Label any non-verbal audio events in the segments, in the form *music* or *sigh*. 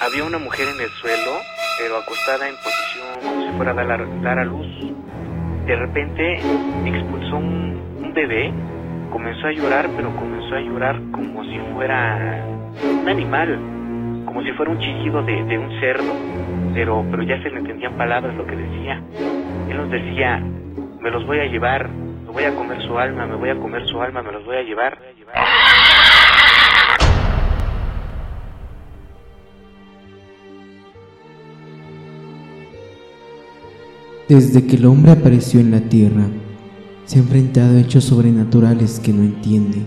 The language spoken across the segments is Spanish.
había una mujer en el suelo, pero acostada en posición como si fuera a dar, dar a luz. De repente expulsó un, un bebé, comenzó a llorar, pero comenzó a llorar como si fuera un animal, como si fuera un chillido de, de un cerdo, pero, pero ya se le entendían palabras lo que decía. Él nos decía, me los voy a llevar, me voy a comer su alma, me voy a comer su alma, me los voy a llevar. Desde que el hombre apareció en la tierra, se ha enfrentado a hechos sobrenaturales que no entiende.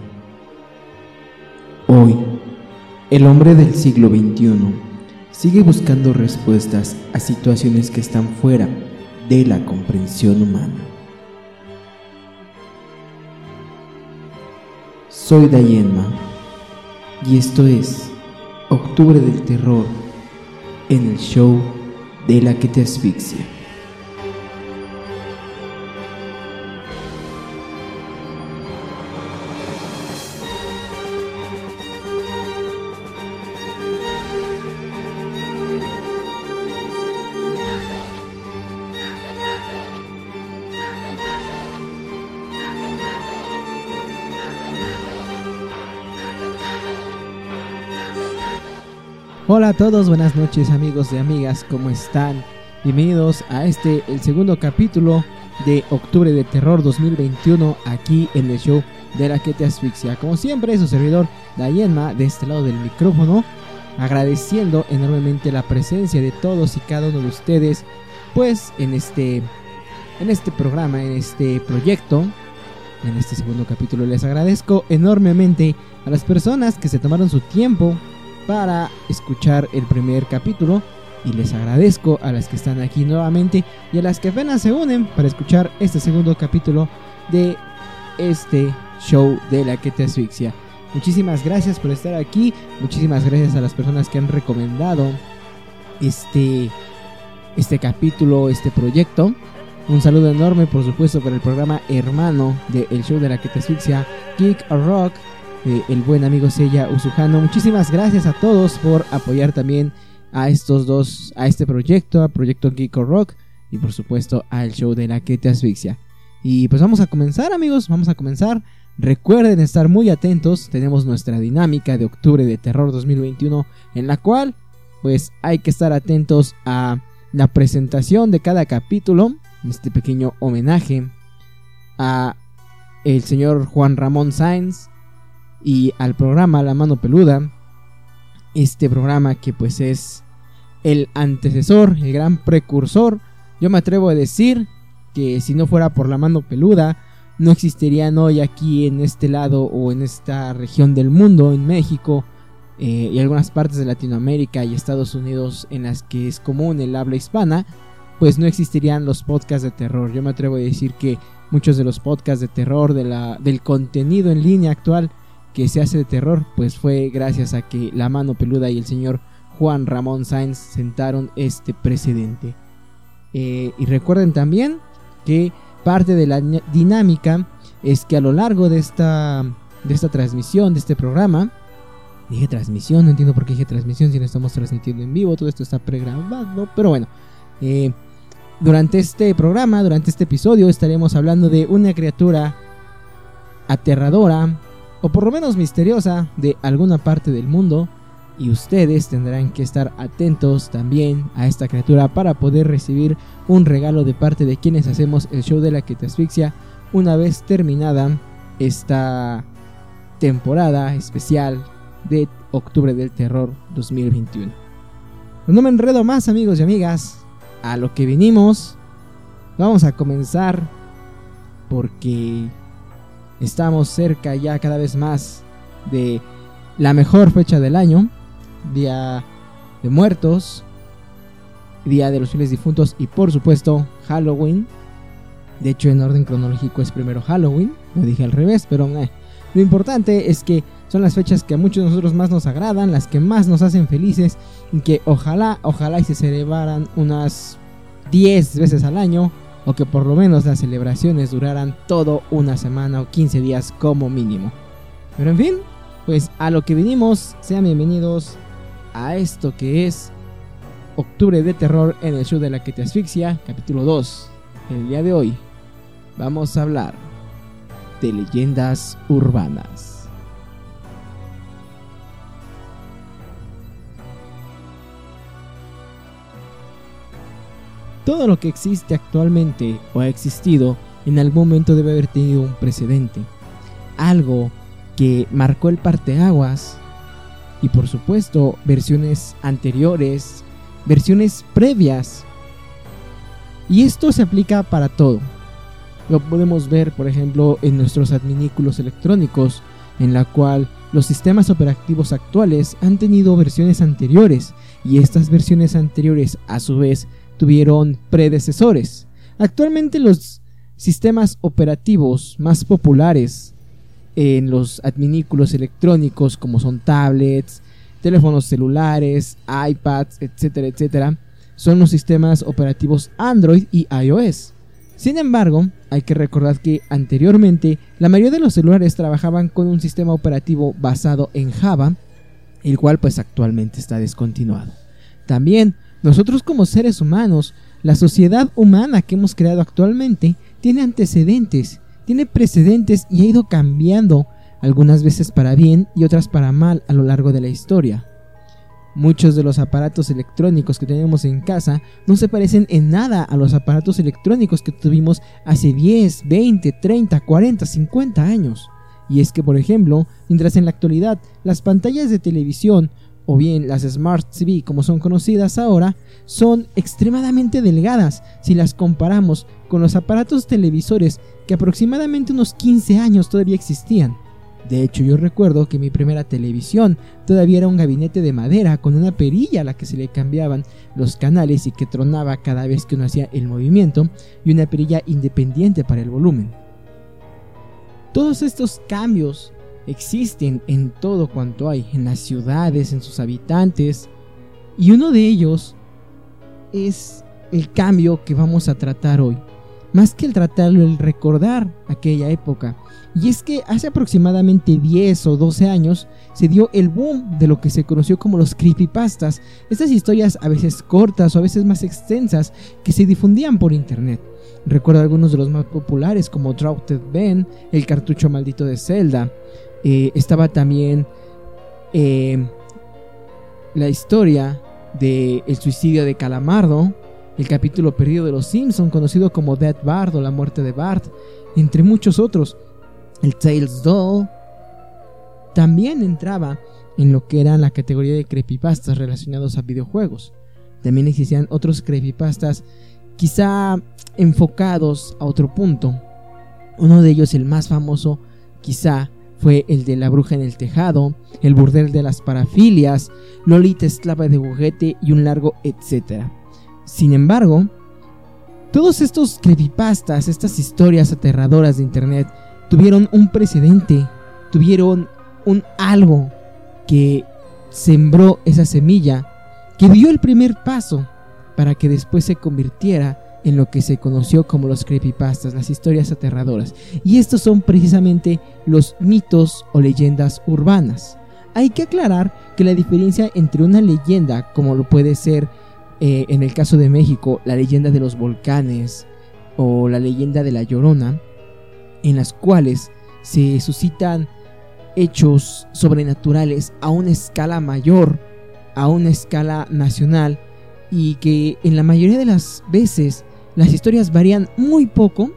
Hoy, el hombre del siglo XXI sigue buscando respuestas a situaciones que están fuera de la comprensión humana. Soy Dayenma y esto es Octubre del Terror en el show de la que te asfixia. Hola a todos, buenas noches amigos y amigas, ¿cómo están? Bienvenidos a este, el segundo capítulo de Octubre de Terror 2021 aquí en el show de la que te asfixia. Como siempre, su servidor Dayenma de este lado del micrófono, agradeciendo enormemente la presencia de todos y cada uno de ustedes, pues en este, en este programa, en este proyecto, en este segundo capítulo les agradezco enormemente a las personas que se tomaron su tiempo para escuchar el primer capítulo y les agradezco a las que están aquí nuevamente y a las que apenas se unen para escuchar este segundo capítulo de este show de la que te asfixia. Muchísimas gracias por estar aquí, muchísimas gracias a las personas que han recomendado este este capítulo, este proyecto. Un saludo enorme, por supuesto, para el programa hermano de El Show de la que te asfixia, Geek Rock, eh, el buen amigo Sella Usujano. Muchísimas gracias a todos por apoyar también a estos dos, a este proyecto, a Proyecto Geek or Rock y por supuesto al show de la que te asfixia. Y pues vamos a comenzar amigos, vamos a comenzar. Recuerden estar muy atentos, tenemos nuestra dinámica de octubre de terror 2021 en la cual pues hay que estar atentos a la presentación de cada capítulo, este pequeño homenaje a el señor Juan Ramón Sáenz y al programa La Mano Peluda, este programa que pues es el antecesor, el gran precursor, yo me atrevo a decir que si no fuera por La Mano Peluda, no existirían hoy aquí en este lado o en esta región del mundo, en México eh, y algunas partes de Latinoamérica y Estados Unidos en las que es común el habla hispana, pues no existirían los podcasts de terror. Yo me atrevo a decir que muchos de los podcasts de terror, de del contenido en línea actual que se hace de terror, pues fue gracias a que la mano peluda y el señor Juan Ramón Sáenz sentaron este precedente. Eh, y recuerden también que parte de la dinámica es que a lo largo de esta, de esta transmisión, de este programa, dije transmisión, no entiendo por qué dije transmisión si no estamos transmitiendo en vivo, todo esto está pregrabado, pero bueno, eh, durante este programa, durante este episodio, estaremos hablando de una criatura aterradora, o por lo menos misteriosa, de alguna parte del mundo. Y ustedes tendrán que estar atentos también a esta criatura para poder recibir un regalo de parte de quienes hacemos el show de la que te asfixia una vez terminada esta temporada especial de Octubre del Terror 2021. No me enredo más amigos y amigas, a lo que vinimos, vamos a comenzar porque estamos cerca ya cada vez más de la mejor fecha del año, Día de Muertos, Día de los Fieles Difuntos y por supuesto Halloween. De hecho en orden cronológico es primero Halloween, lo dije al revés, pero eh, lo importante es que son las fechas que a muchos de nosotros más nos agradan, las que más nos hacen felices y que ojalá, ojalá y se celebraran unas 10 veces al año o que por lo menos las celebraciones duraran todo una semana o 15 días como mínimo. Pero en fin, pues a lo que vinimos, sean bienvenidos a esto que es Octubre de Terror en el show de la que te asfixia, capítulo 2. El día de hoy vamos a hablar de leyendas urbanas. Todo lo que existe actualmente o ha existido en algún momento debe haber tenido un precedente. Algo que marcó el parteaguas y por supuesto versiones anteriores, versiones previas. Y esto se aplica para todo. Lo podemos ver, por ejemplo, en nuestros adminículos electrónicos, en la cual los sistemas operativos actuales han tenido versiones anteriores y estas versiones anteriores a su vez tuvieron predecesores. Actualmente los sistemas operativos más populares en los adminículos electrónicos como son tablets, teléfonos celulares, iPads, etcétera, etcétera, son los sistemas operativos Android y iOS. Sin embargo, hay que recordar que anteriormente la mayoría de los celulares trabajaban con un sistema operativo basado en Java, el cual pues actualmente está descontinuado. También nosotros como seres humanos, la sociedad humana que hemos creado actualmente tiene antecedentes, tiene precedentes y ha ido cambiando, algunas veces para bien y otras para mal a lo largo de la historia. Muchos de los aparatos electrónicos que tenemos en casa no se parecen en nada a los aparatos electrónicos que tuvimos hace 10, 20, 30, 40, 50 años. Y es que, por ejemplo, mientras en la actualidad las pantallas de televisión o bien las Smart TV como son conocidas ahora, son extremadamente delgadas si las comparamos con los aparatos televisores que aproximadamente unos 15 años todavía existían. De hecho, yo recuerdo que mi primera televisión todavía era un gabinete de madera con una perilla a la que se le cambiaban los canales y que tronaba cada vez que uno hacía el movimiento y una perilla independiente para el volumen. Todos estos cambios existen en todo cuanto hay, en las ciudades, en sus habitantes, y uno de ellos es el cambio que vamos a tratar hoy. Más que el tratarlo, el recordar aquella época. Y es que hace aproximadamente 10 o 12 años se dio el boom de lo que se conoció como los creepypastas, estas historias a veces cortas o a veces más extensas que se difundían por internet. Recuerdo algunos de los más populares como Draughted Ben, El cartucho maldito de Zelda. Eh, estaba también eh, la historia del el suicidio de Calamardo, el capítulo perdido de Los Simpson conocido como Dead Bart o La muerte de Bart, entre muchos otros. El Tales Doll también entraba en lo que era la categoría de creepypastas relacionados a videojuegos. También existían otros creepypastas quizá enfocados a otro punto. Uno de ellos, el más famoso, quizá fue el de la bruja en el tejado, el burdel de las parafilias, Lolita esclava de juguete y un largo etcétera. Sin embargo, todos estos creepypastas, estas historias aterradoras de internet, tuvieron un precedente, tuvieron un algo que sembró esa semilla, que dio el primer paso para que después se convirtiera en lo que se conoció como los creepypastas, las historias aterradoras. Y estos son precisamente los mitos o leyendas urbanas. Hay que aclarar que la diferencia entre una leyenda, como lo puede ser eh, en el caso de México, la leyenda de los volcanes o la leyenda de la Llorona, en las cuales se suscitan hechos sobrenaturales a una escala mayor, a una escala nacional, y que en la mayoría de las veces las historias varían muy poco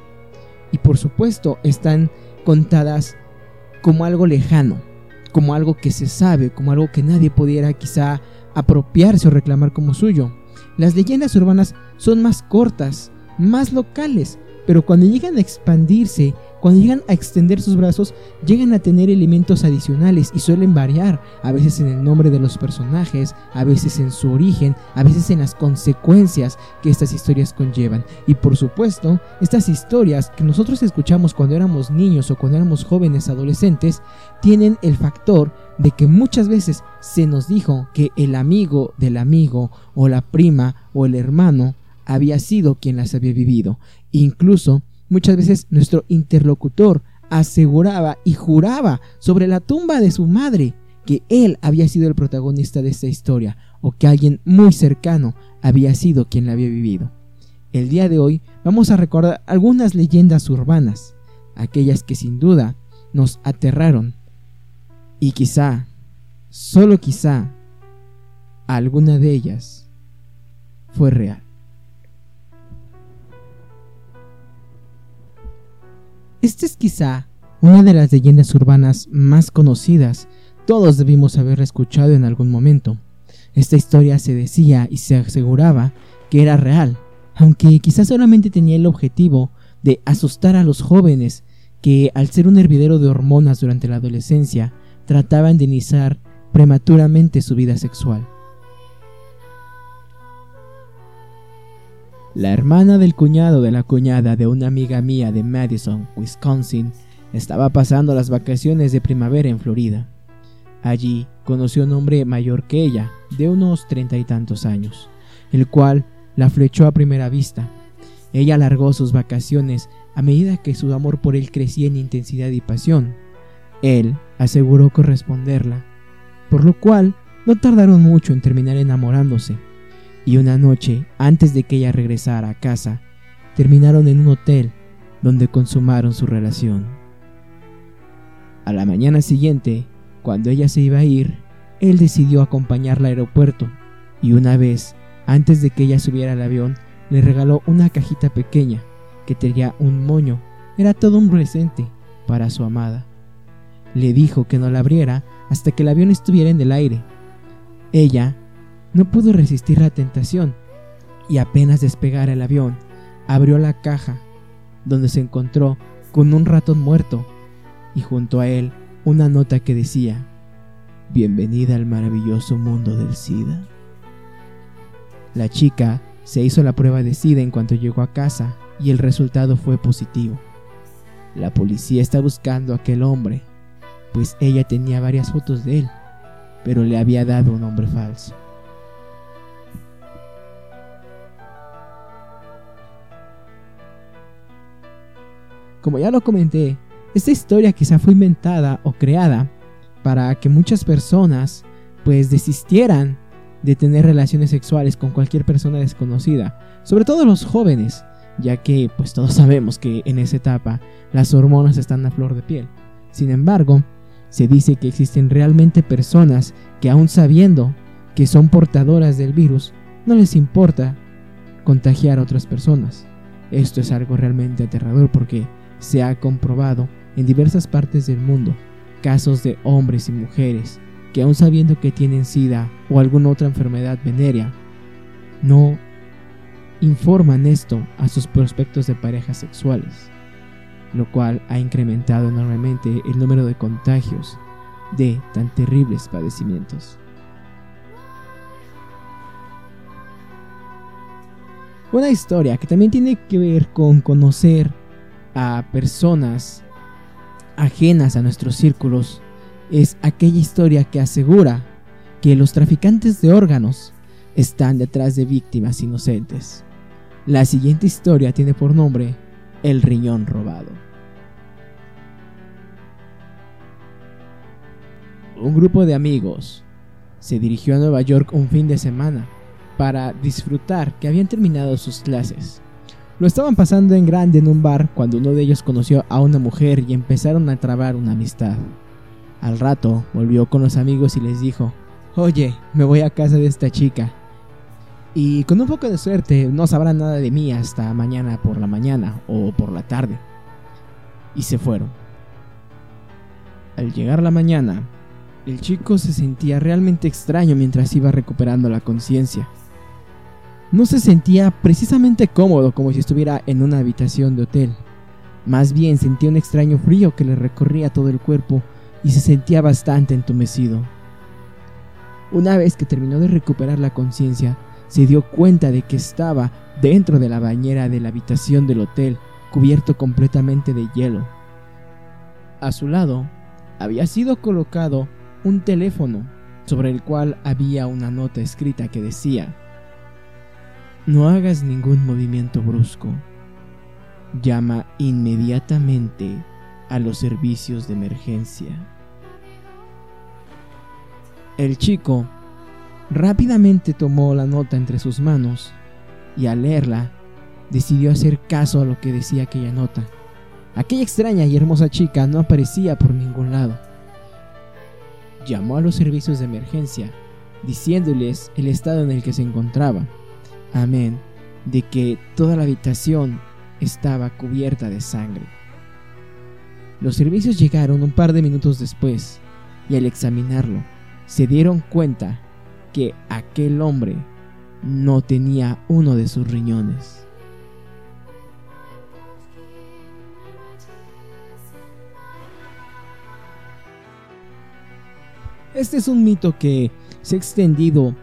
y por supuesto están contadas como algo lejano, como algo que se sabe, como algo que nadie pudiera quizá apropiarse o reclamar como suyo. Las leyendas urbanas son más cortas, más locales, pero cuando llegan a expandirse, cuando llegan a extender sus brazos, llegan a tener elementos adicionales y suelen variar, a veces en el nombre de los personajes, a veces en su origen, a veces en las consecuencias que estas historias conllevan. Y por supuesto, estas historias que nosotros escuchamos cuando éramos niños o cuando éramos jóvenes adolescentes, tienen el factor de que muchas veces se nos dijo que el amigo del amigo o la prima o el hermano había sido quien las había vivido. Incluso muchas veces nuestro interlocutor aseguraba y juraba sobre la tumba de su madre que él había sido el protagonista de esta historia o que alguien muy cercano había sido quien la había vivido. El día de hoy vamos a recordar algunas leyendas urbanas, aquellas que sin duda nos aterraron y quizá, solo quizá, alguna de ellas fue real. Esta es quizá una de las leyendas urbanas más conocidas. Todos debimos haberla escuchado en algún momento. Esta historia se decía y se aseguraba que era real, aunque quizás solamente tenía el objetivo de asustar a los jóvenes que, al ser un hervidero de hormonas durante la adolescencia, trataban de iniciar prematuramente su vida sexual. La hermana del cuñado de la cuñada de una amiga mía de Madison, Wisconsin, estaba pasando las vacaciones de primavera en Florida. Allí conoció a un hombre mayor que ella, de unos treinta y tantos años, el cual la flechó a primera vista. Ella alargó sus vacaciones a medida que su amor por él crecía en intensidad y pasión. Él aseguró corresponderla, por lo cual no tardaron mucho en terminar enamorándose y una noche, antes de que ella regresara a casa, terminaron en un hotel donde consumaron su relación. A la mañana siguiente, cuando ella se iba a ir, él decidió acompañarla al aeropuerto y una vez, antes de que ella subiera al avión, le regaló una cajita pequeña que tenía un moño. Era todo un presente para su amada. Le dijo que no la abriera hasta que el avión estuviera en el aire. Ella no pudo resistir la tentación y apenas despegar el avión, abrió la caja, donde se encontró con un ratón muerto y junto a él una nota que decía, Bienvenida al maravilloso mundo del SIDA. La chica se hizo la prueba de SIDA en cuanto llegó a casa y el resultado fue positivo. La policía está buscando a aquel hombre, pues ella tenía varias fotos de él, pero le había dado un nombre falso. Como ya lo comenté, esta historia quizá fue inventada o creada para que muchas personas pues desistieran de tener relaciones sexuales con cualquier persona desconocida, sobre todo los jóvenes, ya que pues todos sabemos que en esa etapa las hormonas están a flor de piel. Sin embargo, se dice que existen realmente personas que aún sabiendo que son portadoras del virus, no les importa contagiar a otras personas. Esto es algo realmente aterrador porque se ha comprobado en diversas partes del mundo casos de hombres y mujeres que aun sabiendo que tienen SIDA o alguna otra enfermedad venérea, no informan esto a sus prospectos de parejas sexuales, lo cual ha incrementado enormemente el número de contagios de tan terribles padecimientos. Una historia que también tiene que ver con conocer a personas ajenas a nuestros círculos es aquella historia que asegura que los traficantes de órganos están detrás de víctimas inocentes. La siguiente historia tiene por nombre El riñón robado. Un grupo de amigos se dirigió a Nueva York un fin de semana para disfrutar que habían terminado sus clases. Lo estaban pasando en grande en un bar cuando uno de ellos conoció a una mujer y empezaron a trabar una amistad. Al rato volvió con los amigos y les dijo, Oye, me voy a casa de esta chica. Y con un poco de suerte no sabrán nada de mí hasta mañana por la mañana o por la tarde. Y se fueron. Al llegar la mañana, el chico se sentía realmente extraño mientras iba recuperando la conciencia no se sentía precisamente cómodo como si estuviera en una habitación de hotel. Más bien sentía un extraño frío que le recorría todo el cuerpo y se sentía bastante entumecido. Una vez que terminó de recuperar la conciencia, se dio cuenta de que estaba dentro de la bañera de la habitación del hotel, cubierto completamente de hielo. A su lado había sido colocado un teléfono sobre el cual había una nota escrita que decía no hagas ningún movimiento brusco. Llama inmediatamente a los servicios de emergencia. El chico rápidamente tomó la nota entre sus manos y al leerla decidió hacer caso a lo que decía aquella nota. Aquella extraña y hermosa chica no aparecía por ningún lado. Llamó a los servicios de emergencia, diciéndoles el estado en el que se encontraba. Amén, de que toda la habitación estaba cubierta de sangre. Los servicios llegaron un par de minutos después y al examinarlo se dieron cuenta que aquel hombre no tenía uno de sus riñones. Este es un mito que se ha extendido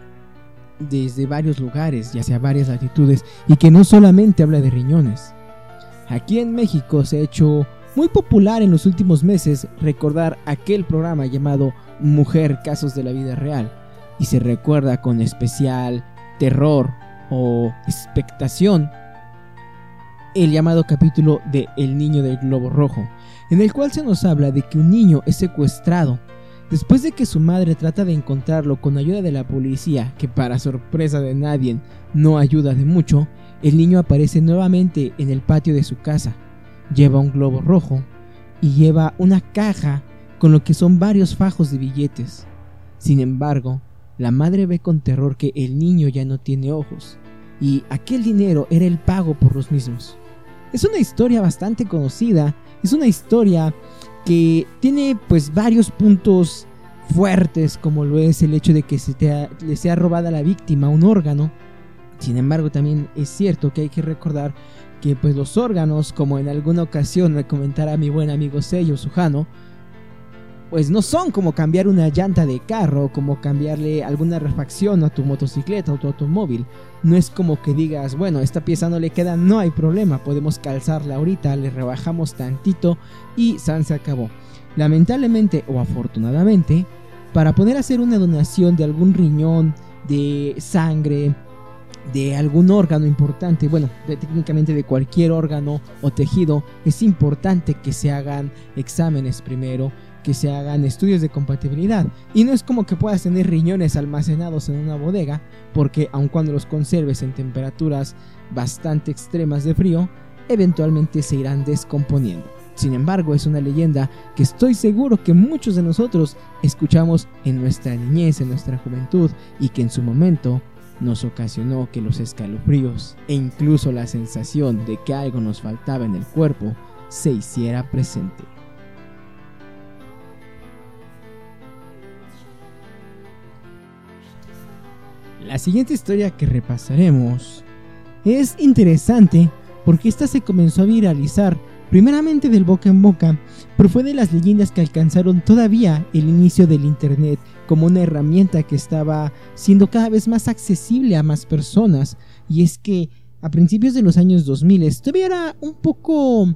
desde varios lugares y hacia varias latitudes y que no solamente habla de riñones. Aquí en México se ha hecho muy popular en los últimos meses recordar aquel programa llamado Mujer Casos de la Vida Real y se recuerda con especial terror o expectación el llamado capítulo de El niño del globo rojo, en el cual se nos habla de que un niño es secuestrado después de que su madre trata de encontrarlo con ayuda de la policía, que para sorpresa de nadie no ayuda de mucho, el niño aparece nuevamente en el patio de su casa. Lleva un globo rojo y lleva una caja con lo que son varios fajos de billetes. Sin embargo, la madre ve con terror que el niño ya no tiene ojos y aquel dinero era el pago por los mismos. Es una historia bastante conocida, es una historia que tiene pues varios puntos fuertes como lo es el hecho de que se le sea robada a la víctima un órgano. Sin embargo, también es cierto que hay que recordar que pues los órganos, como en alguna ocasión me comentara mi buen amigo Sello Sujano, pues no son como cambiar una llanta de carro, como cambiarle alguna refacción a tu motocicleta o tu automóvil. No es como que digas, bueno, esta pieza no le queda, no hay problema, podemos calzarla ahorita, le rebajamos tantito y San se acabó. Lamentablemente o afortunadamente, para poder hacer una donación de algún riñón, de sangre, de algún órgano importante, bueno, técnicamente de cualquier órgano o tejido, es importante que se hagan exámenes primero, que se hagan estudios de compatibilidad. Y no es como que puedas tener riñones almacenados en una bodega, porque aun cuando los conserves en temperaturas bastante extremas de frío, eventualmente se irán descomponiendo. Sin embargo, es una leyenda que estoy seguro que muchos de nosotros escuchamos en nuestra niñez, en nuestra juventud, y que en su momento nos ocasionó que los escalofríos e incluso la sensación de que algo nos faltaba en el cuerpo se hiciera presente. La siguiente historia que repasaremos es interesante porque esta se comenzó a viralizar primeramente del boca en boca, pero fue de las leyendas que alcanzaron todavía el inicio del Internet como una herramienta que estaba siendo cada vez más accesible a más personas. Y es que a principios de los años 2000 todavía era un poco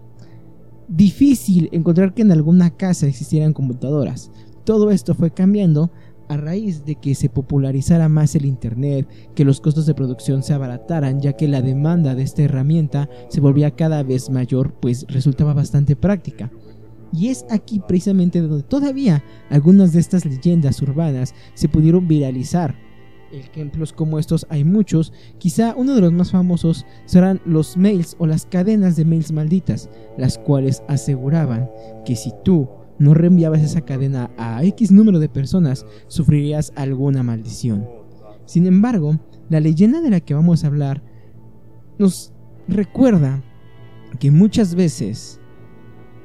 difícil encontrar que en alguna casa existieran computadoras. Todo esto fue cambiando a raíz de que se popularizara más el Internet, que los costos de producción se abarataran, ya que la demanda de esta herramienta se volvía cada vez mayor, pues resultaba bastante práctica. Y es aquí precisamente donde todavía algunas de estas leyendas urbanas se pudieron viralizar. Ejemplos como estos hay muchos, quizá uno de los más famosos serán los mails o las cadenas de mails malditas, las cuales aseguraban que si tú no reenviabas esa cadena a X número de personas, sufrirías alguna maldición. Sin embargo, la leyenda de la que vamos a hablar nos recuerda que muchas veces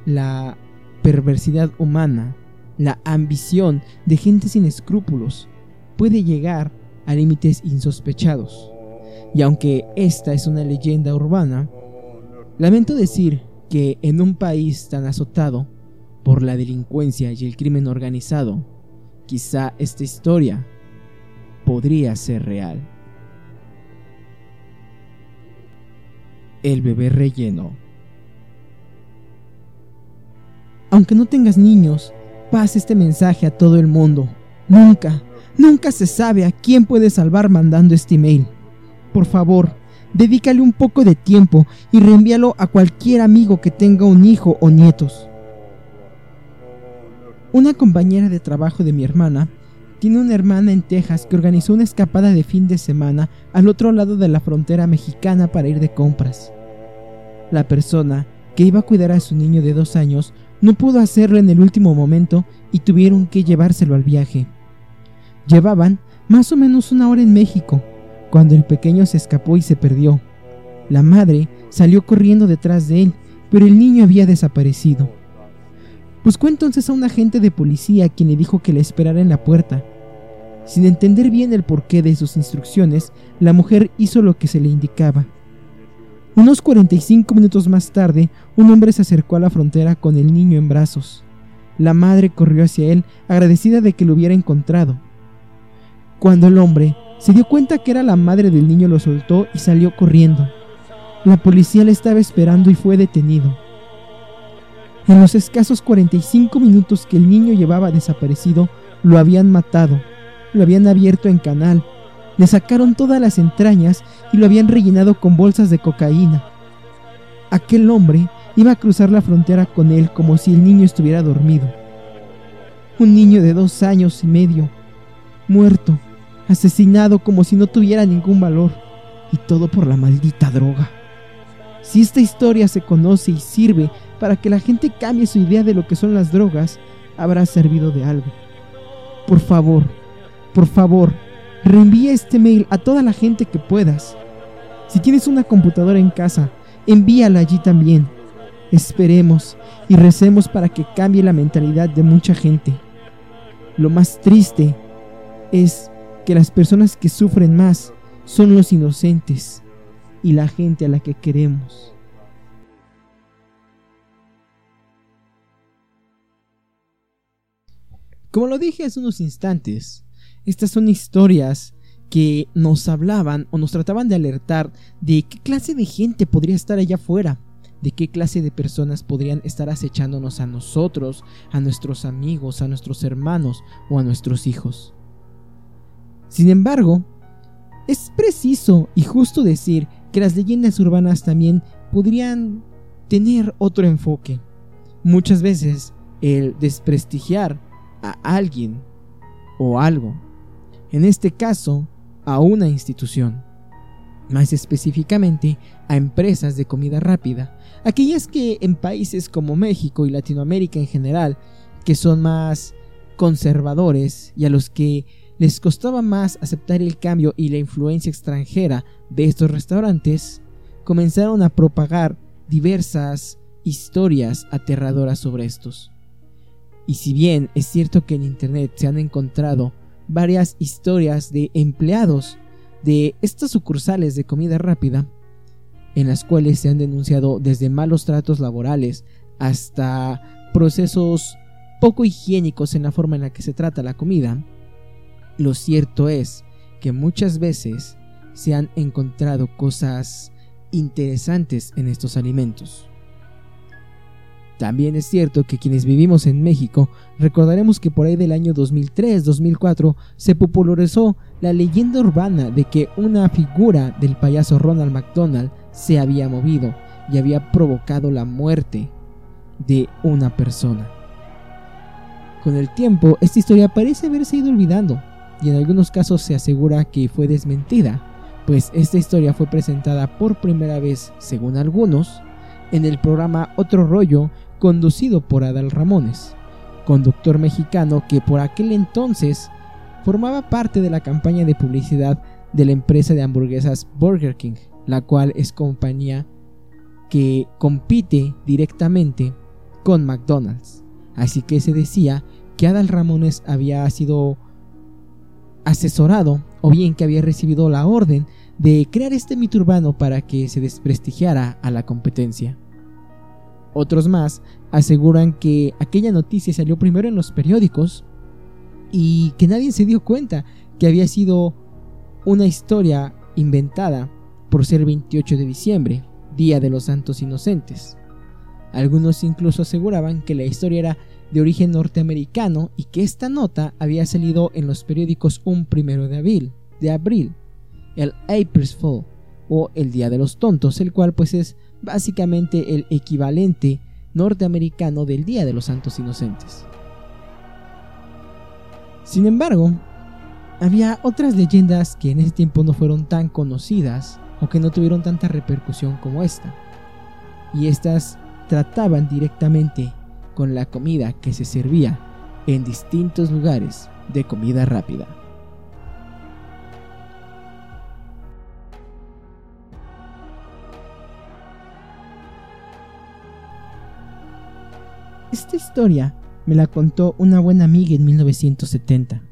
la perversidad humana, la ambición de gente sin escrúpulos, puede llegar a límites insospechados. Y aunque esta es una leyenda urbana, lamento decir que en un país tan azotado por la delincuencia y el crimen organizado, quizá esta historia podría ser real. El bebé relleno. Aunque no tengas niños, pase este mensaje a todo el mundo. Nunca, nunca se sabe a quién puede salvar mandando este email. Por favor, dedícale un poco de tiempo y reenvíalo a cualquier amigo que tenga un hijo o nietos. Una compañera de trabajo de mi hermana tiene una hermana en Texas que organizó una escapada de fin de semana al otro lado de la frontera mexicana para ir de compras. La persona que iba a cuidar a su niño de dos años no pudo hacerlo en el último momento y tuvieron que llevárselo al viaje. Llevaban más o menos una hora en México, cuando el pequeño se escapó y se perdió. La madre salió corriendo detrás de él, pero el niño había desaparecido. Buscó entonces a un agente de policía quien le dijo que le esperara en la puerta. Sin entender bien el porqué de sus instrucciones, la mujer hizo lo que se le indicaba. Unos 45 minutos más tarde, un hombre se acercó a la frontera con el niño en brazos. La madre corrió hacia él, agradecida de que lo hubiera encontrado. Cuando el hombre se dio cuenta que era la madre del niño, lo soltó y salió corriendo. La policía le estaba esperando y fue detenido. En los escasos 45 minutos que el niño llevaba desaparecido, lo habían matado, lo habían abierto en canal, le sacaron todas las entrañas y lo habían rellenado con bolsas de cocaína. Aquel hombre iba a cruzar la frontera con él como si el niño estuviera dormido. Un niño de dos años y medio, muerto, asesinado como si no tuviera ningún valor, y todo por la maldita droga. Si esta historia se conoce y sirve para que la gente cambie su idea de lo que son las drogas, habrá servido de algo. Por favor, por favor, reenvía este mail a toda la gente que puedas. Si tienes una computadora en casa, envíala allí también. Esperemos y recemos para que cambie la mentalidad de mucha gente. Lo más triste es que las personas que sufren más son los inocentes y la gente a la que queremos. Como lo dije hace unos instantes, estas son historias que nos hablaban o nos trataban de alertar de qué clase de gente podría estar allá afuera, de qué clase de personas podrían estar acechándonos a nosotros, a nuestros amigos, a nuestros hermanos o a nuestros hijos. Sin embargo, es preciso y justo decir que las leyendas urbanas también podrían tener otro enfoque. Muchas veces el desprestigiar a alguien o algo. En este caso, a una institución. Más específicamente, a empresas de comida rápida. Aquellas que en países como México y Latinoamérica en general, que son más conservadores y a los que les costaba más aceptar el cambio y la influencia extranjera de estos restaurantes, comenzaron a propagar diversas historias aterradoras sobre estos. Y si bien es cierto que en Internet se han encontrado varias historias de empleados de estas sucursales de comida rápida, en las cuales se han denunciado desde malos tratos laborales hasta procesos poco higiénicos en la forma en la que se trata la comida, lo cierto es que muchas veces se han encontrado cosas interesantes en estos alimentos. También es cierto que quienes vivimos en México recordaremos que por ahí del año 2003-2004 se popularizó la leyenda urbana de que una figura del payaso Ronald McDonald se había movido y había provocado la muerte de una persona. Con el tiempo, esta historia parece haberse ido olvidando y en algunos casos se asegura que fue desmentida, pues esta historia fue presentada por primera vez, según algunos, en el programa Otro Rollo conducido por Adal Ramones, conductor mexicano que por aquel entonces formaba parte de la campaña de publicidad de la empresa de hamburguesas Burger King, la cual es compañía que compite directamente con McDonald's. Así que se decía que Adal Ramones había sido asesorado o bien que había recibido la orden de crear este mito urbano para que se desprestigiara a la competencia. Otros más aseguran que aquella noticia salió primero en los periódicos y que nadie se dio cuenta que había sido una historia inventada por ser 28 de diciembre, Día de los Santos Inocentes. Algunos incluso aseguraban que la historia era de origen norteamericano y que esta nota había salido en los periódicos un primero de abril, de abril, el April's Fool o el Día de los Tontos, el cual pues es básicamente el equivalente norteamericano del Día de los Santos Inocentes. Sin embargo, había otras leyendas que en ese tiempo no fueron tan conocidas o que no tuvieron tanta repercusión como esta. Y estas trataban directamente con la comida que se servía en distintos lugares de comida rápida. Esta historia me la contó una buena amiga en 1970.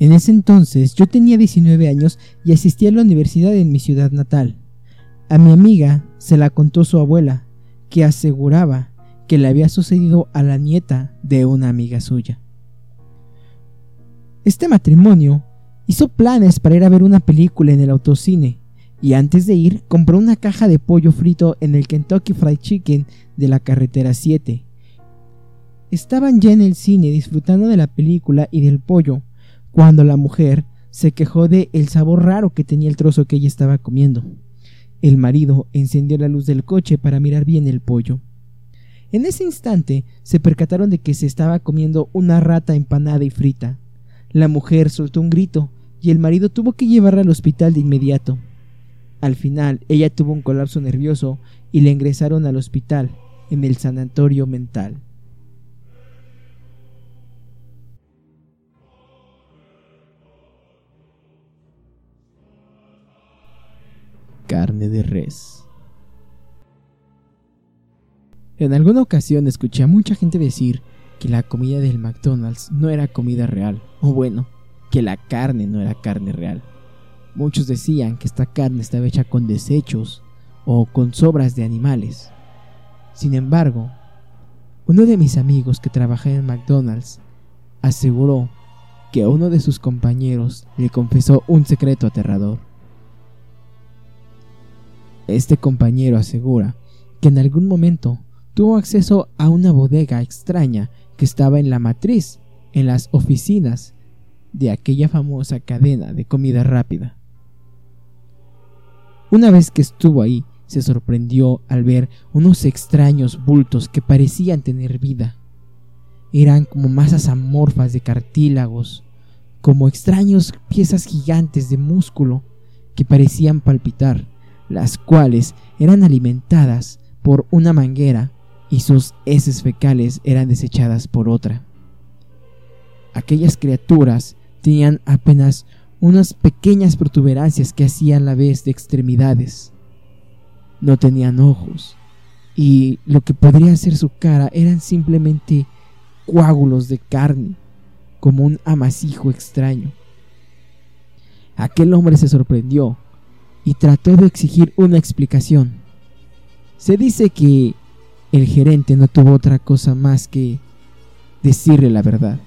En ese entonces yo tenía 19 años y asistía a la universidad en mi ciudad natal. A mi amiga se la contó su abuela, que aseguraba que le había sucedido a la nieta de una amiga suya. Este matrimonio hizo planes para ir a ver una película en el autocine y antes de ir compró una caja de pollo frito en el Kentucky Fried Chicken de la carretera 7. Estaban ya en el cine disfrutando de la película y del pollo cuando la mujer se quejó de el sabor raro que tenía el trozo que ella estaba comiendo. El marido encendió la luz del coche para mirar bien el pollo. En ese instante se percataron de que se estaba comiendo una rata empanada y frita. La mujer soltó un grito y el marido tuvo que llevarla al hospital de inmediato. Al final, ella tuvo un colapso nervioso y le ingresaron al hospital, en el sanatorio mental. carne de res. En alguna ocasión escuché a mucha gente decir que la comida del McDonald's no era comida real, o bueno, que la carne no era carne real. Muchos decían que esta carne estaba hecha con desechos o con sobras de animales. Sin embargo, uno de mis amigos que trabaja en McDonald's aseguró que uno de sus compañeros le confesó un secreto aterrador. Este compañero asegura que en algún momento tuvo acceso a una bodega extraña que estaba en la matriz, en las oficinas de aquella famosa cadena de comida rápida. Una vez que estuvo ahí, se sorprendió al ver unos extraños bultos que parecían tener vida. Eran como masas amorfas de cartílagos, como extraños piezas gigantes de músculo que parecían palpitar las cuales eran alimentadas por una manguera y sus heces fecales eran desechadas por otra. Aquellas criaturas tenían apenas unas pequeñas protuberancias que hacían la vez de extremidades. No tenían ojos, y lo que podría ser su cara eran simplemente coágulos de carne, como un amasijo extraño. Aquel hombre se sorprendió y trató de exigir una explicación. Se dice que el gerente no tuvo otra cosa más que decirle la verdad.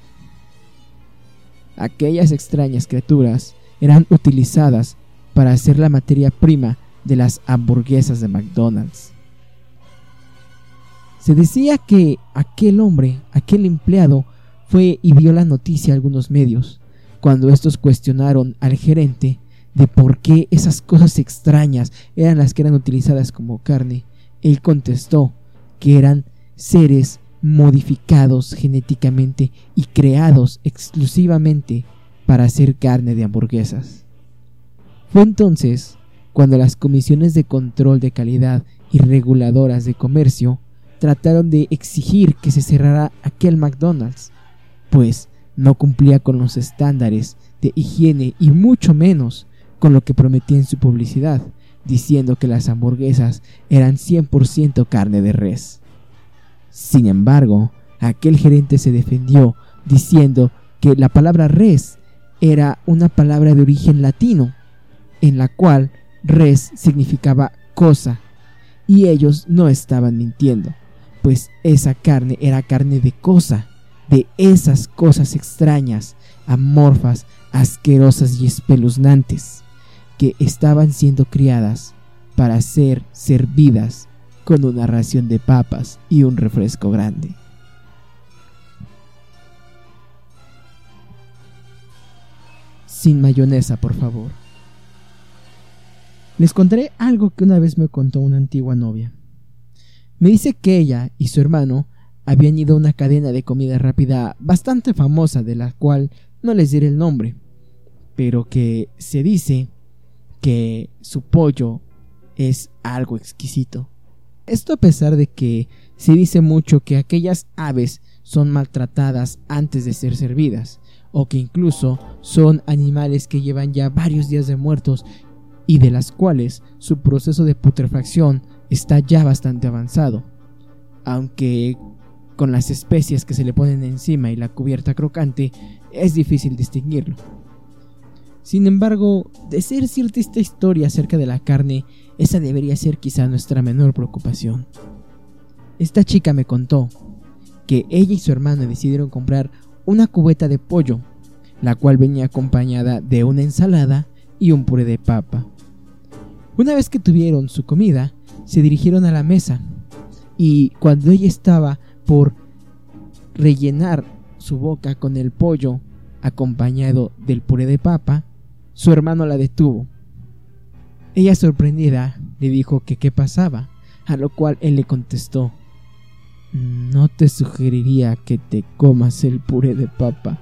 Aquellas extrañas criaturas eran utilizadas para hacer la materia prima de las hamburguesas de McDonald's. Se decía que aquel hombre, aquel empleado, fue y vio la noticia a algunos medios. Cuando estos cuestionaron al gerente, de por qué esas cosas extrañas eran las que eran utilizadas como carne, él contestó que eran seres modificados genéticamente y creados exclusivamente para hacer carne de hamburguesas. Fue entonces cuando las comisiones de control de calidad y reguladoras de comercio trataron de exigir que se cerrara aquel McDonald's, pues no cumplía con los estándares de higiene y mucho menos con lo que prometía en su publicidad, diciendo que las hamburguesas eran 100% carne de res. Sin embargo, aquel gerente se defendió diciendo que la palabra res era una palabra de origen latino, en la cual res significaba cosa, y ellos no estaban mintiendo, pues esa carne era carne de cosa, de esas cosas extrañas, amorfas, asquerosas y espeluznantes que estaban siendo criadas para ser servidas con una ración de papas y un refresco grande. Sin mayonesa, por favor. Les contaré algo que una vez me contó una antigua novia. Me dice que ella y su hermano habían ido a una cadena de comida rápida bastante famosa de la cual no les diré el nombre, pero que se dice que su pollo es algo exquisito. Esto a pesar de que se dice mucho que aquellas aves son maltratadas antes de ser servidas, o que incluso son animales que llevan ya varios días de muertos y de las cuales su proceso de putrefacción está ya bastante avanzado. Aunque con las especias que se le ponen encima y la cubierta crocante es difícil distinguirlo. Sin embargo, de ser cierta esta historia acerca de la carne, esa debería ser quizá nuestra menor preocupación. Esta chica me contó que ella y su hermana decidieron comprar una cubeta de pollo, la cual venía acompañada de una ensalada y un puré de papa. Una vez que tuvieron su comida, se dirigieron a la mesa y cuando ella estaba por rellenar su boca con el pollo acompañado del puré de papa, su hermano la detuvo. Ella sorprendida le dijo que qué pasaba, a lo cual él le contestó, no te sugeriría que te comas el puré de papa.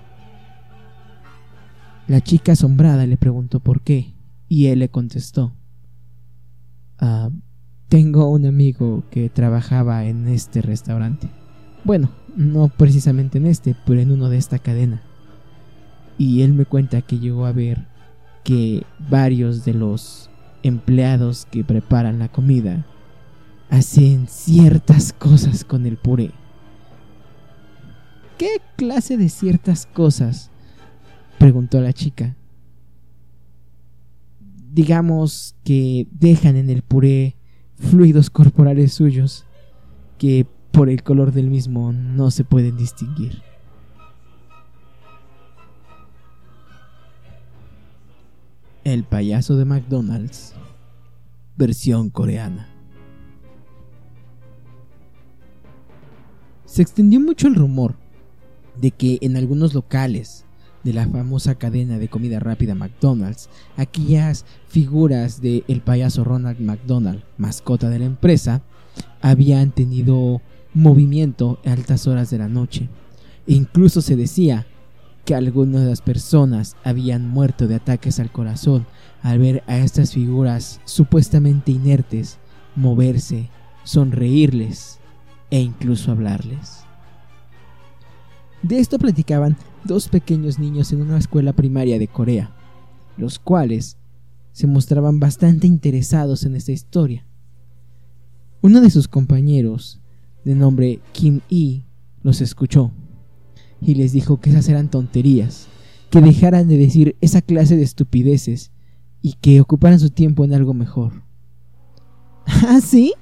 La chica asombrada le preguntó por qué, y él le contestó, Ah, tengo un amigo que trabajaba en este restaurante. Bueno, no precisamente en este, pero en uno de esta cadena. Y él me cuenta que llegó a ver que varios de los empleados que preparan la comida hacen ciertas cosas con el puré. ¿Qué clase de ciertas cosas? preguntó la chica digamos que dejan en el puré fluidos corporales suyos que por el color del mismo no se pueden distinguir. El payaso de McDonald's, versión coreana. Se extendió mucho el rumor de que en algunos locales de la famosa cadena de comida rápida McDonald's, aquellas figuras del el payaso Ronald McDonald, mascota de la empresa, habían tenido movimiento a altas horas de la noche. E incluso se decía que algunas de las personas habían muerto de ataques al corazón al ver a estas figuras supuestamente inertes moverse, sonreírles e incluso hablarles. De esto platicaban dos pequeños niños en una escuela primaria de Corea, los cuales se mostraban bastante interesados en esta historia. Uno de sus compañeros, de nombre Kim Yi, los escuchó y les dijo que esas eran tonterías, que dejaran de decir esa clase de estupideces y que ocuparan su tiempo en algo mejor. *laughs* ¿Ah, sí?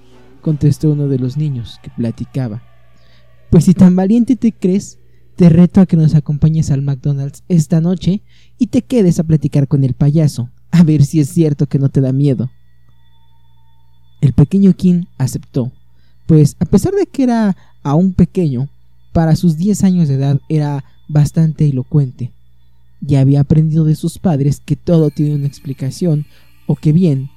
contestó uno de los niños que platicaba. Pues si tan valiente te crees, te reto a que nos acompañes al McDonald's esta noche y te quedes a platicar con el payaso, a ver si es cierto que no te da miedo. El pequeño Kim aceptó, pues a pesar de que era aún pequeño, para sus 10 años de edad era bastante elocuente. Ya había aprendido de sus padres que todo tiene una explicación, o que bien,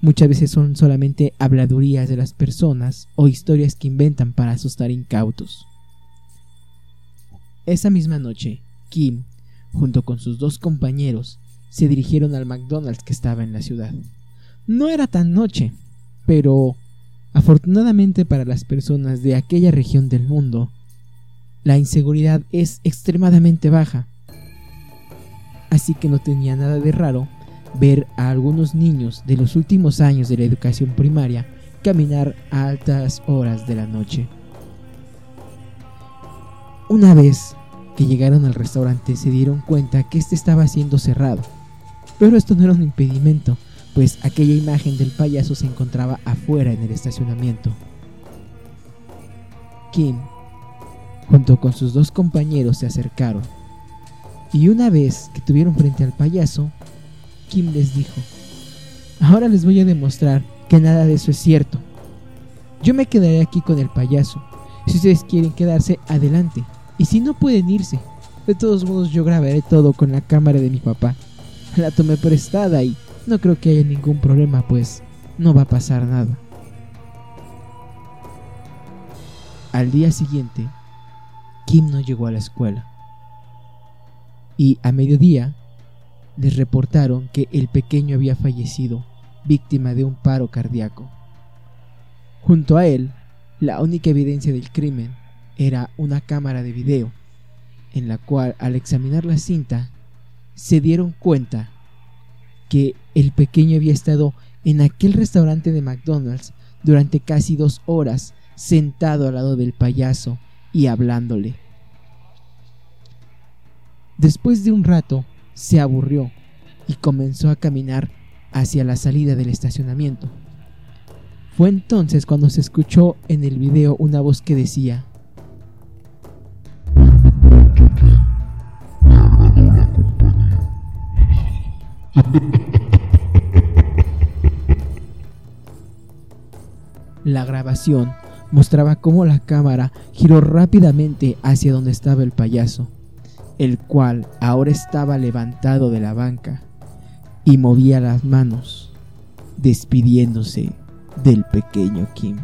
muchas veces son solamente habladurías de las personas o historias que inventan para asustar incautos. Esa misma noche, Kim, junto con sus dos compañeros, se dirigieron al McDonald's que estaba en la ciudad. No era tan noche, pero afortunadamente para las personas de aquella región del mundo, la inseguridad es extremadamente baja. Así que no tenía nada de raro ver a algunos niños de los últimos años de la educación primaria caminar a altas horas de la noche. Una vez que llegaron al restaurante se dieron cuenta que este estaba siendo cerrado. Pero esto no era un impedimento, pues aquella imagen del payaso se encontraba afuera en el estacionamiento. Kim, junto con sus dos compañeros, se acercaron. Y una vez que tuvieron frente al payaso, Kim les dijo, ahora les voy a demostrar que nada de eso es cierto. Yo me quedaré aquí con el payaso. Si ustedes quieren quedarse, adelante. Y si no pueden irse, de todos modos yo grabaré todo con la cámara de mi papá. La tomé prestada y no creo que haya ningún problema, pues no va a pasar nada. al día siguiente, Kim no llegó a la escuela. Y a mediodía les reportaron que el pequeño había fallecido, víctima de un paro cardíaco. Junto a él, la única evidencia del crimen era una cámara de video, en la cual al examinar la cinta se dieron cuenta que el pequeño había estado en aquel restaurante de McDonald's durante casi dos horas sentado al lado del payaso y hablándole. Después de un rato se aburrió y comenzó a caminar hacia la salida del estacionamiento. Fue entonces cuando se escuchó en el video una voz que decía, La grabación mostraba cómo la cámara giró rápidamente hacia donde estaba el payaso, el cual ahora estaba levantado de la banca y movía las manos, despidiéndose del pequeño Kim.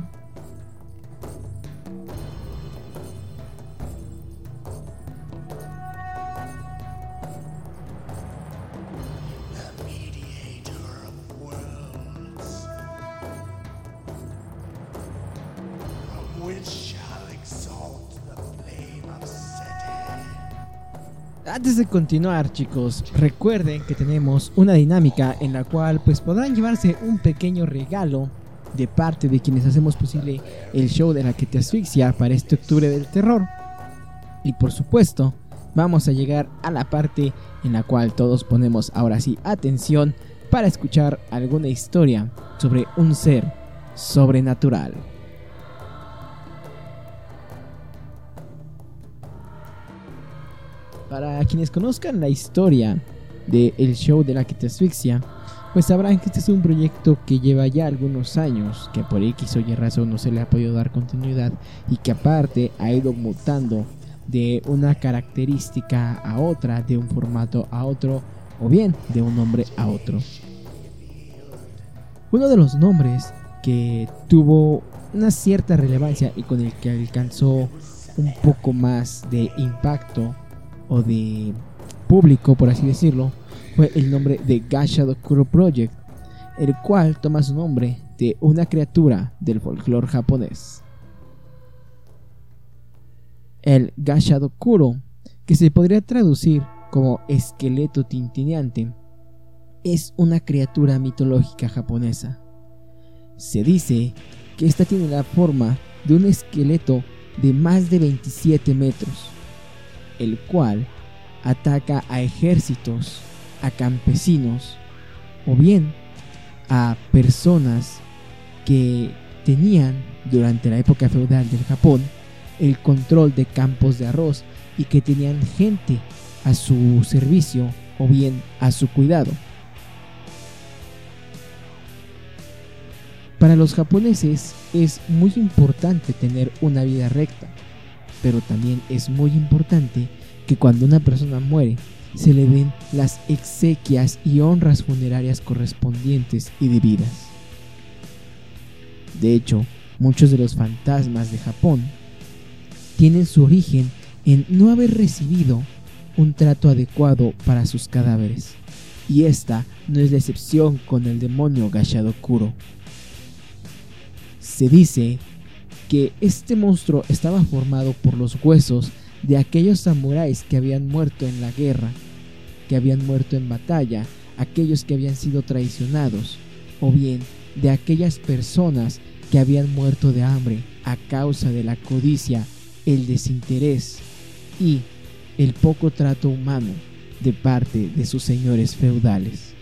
Antes de continuar, chicos, recuerden que tenemos una dinámica en la cual pues podrán llevarse un pequeño regalo de parte de quienes hacemos posible el show de la que te asfixia para este octubre del terror. Y por supuesto, vamos a llegar a la parte en la cual todos ponemos ahora sí atención para escuchar alguna historia sobre un ser sobrenatural. Para quienes conozcan la historia del show de la que te asfixia, pues sabrán que este es un proyecto que lleva ya algunos años, que por X o Y razón no se le ha podido dar continuidad y que aparte ha ido mutando de una característica a otra, de un formato a otro o bien de un nombre a otro. Uno de los nombres que tuvo una cierta relevancia y con el que alcanzó un poco más de impacto o de público, por así decirlo, fue el nombre de Gashadokuro Project, el cual toma su nombre de una criatura del folclore japonés. El Gashadokuro, que se podría traducir como esqueleto tintineante, es una criatura mitológica japonesa. Se dice que esta tiene la forma de un esqueleto de más de 27 metros el cual ataca a ejércitos, a campesinos o bien a personas que tenían durante la época feudal del Japón el control de campos de arroz y que tenían gente a su servicio o bien a su cuidado. Para los japoneses es muy importante tener una vida recta, pero también es muy importante que cuando una persona muere se le den las exequias y honras funerarias correspondientes y debidas. De hecho, muchos de los fantasmas de Japón tienen su origen en no haber recibido un trato adecuado para sus cadáveres. Y esta no es la excepción con el demonio Gashadokuro. Se dice que este monstruo estaba formado por los huesos de aquellos samuráis que habían muerto en la guerra, que habían muerto en batalla, aquellos que habían sido traicionados, o bien de aquellas personas que habían muerto de hambre a causa de la codicia, el desinterés y el poco trato humano de parte de sus señores feudales.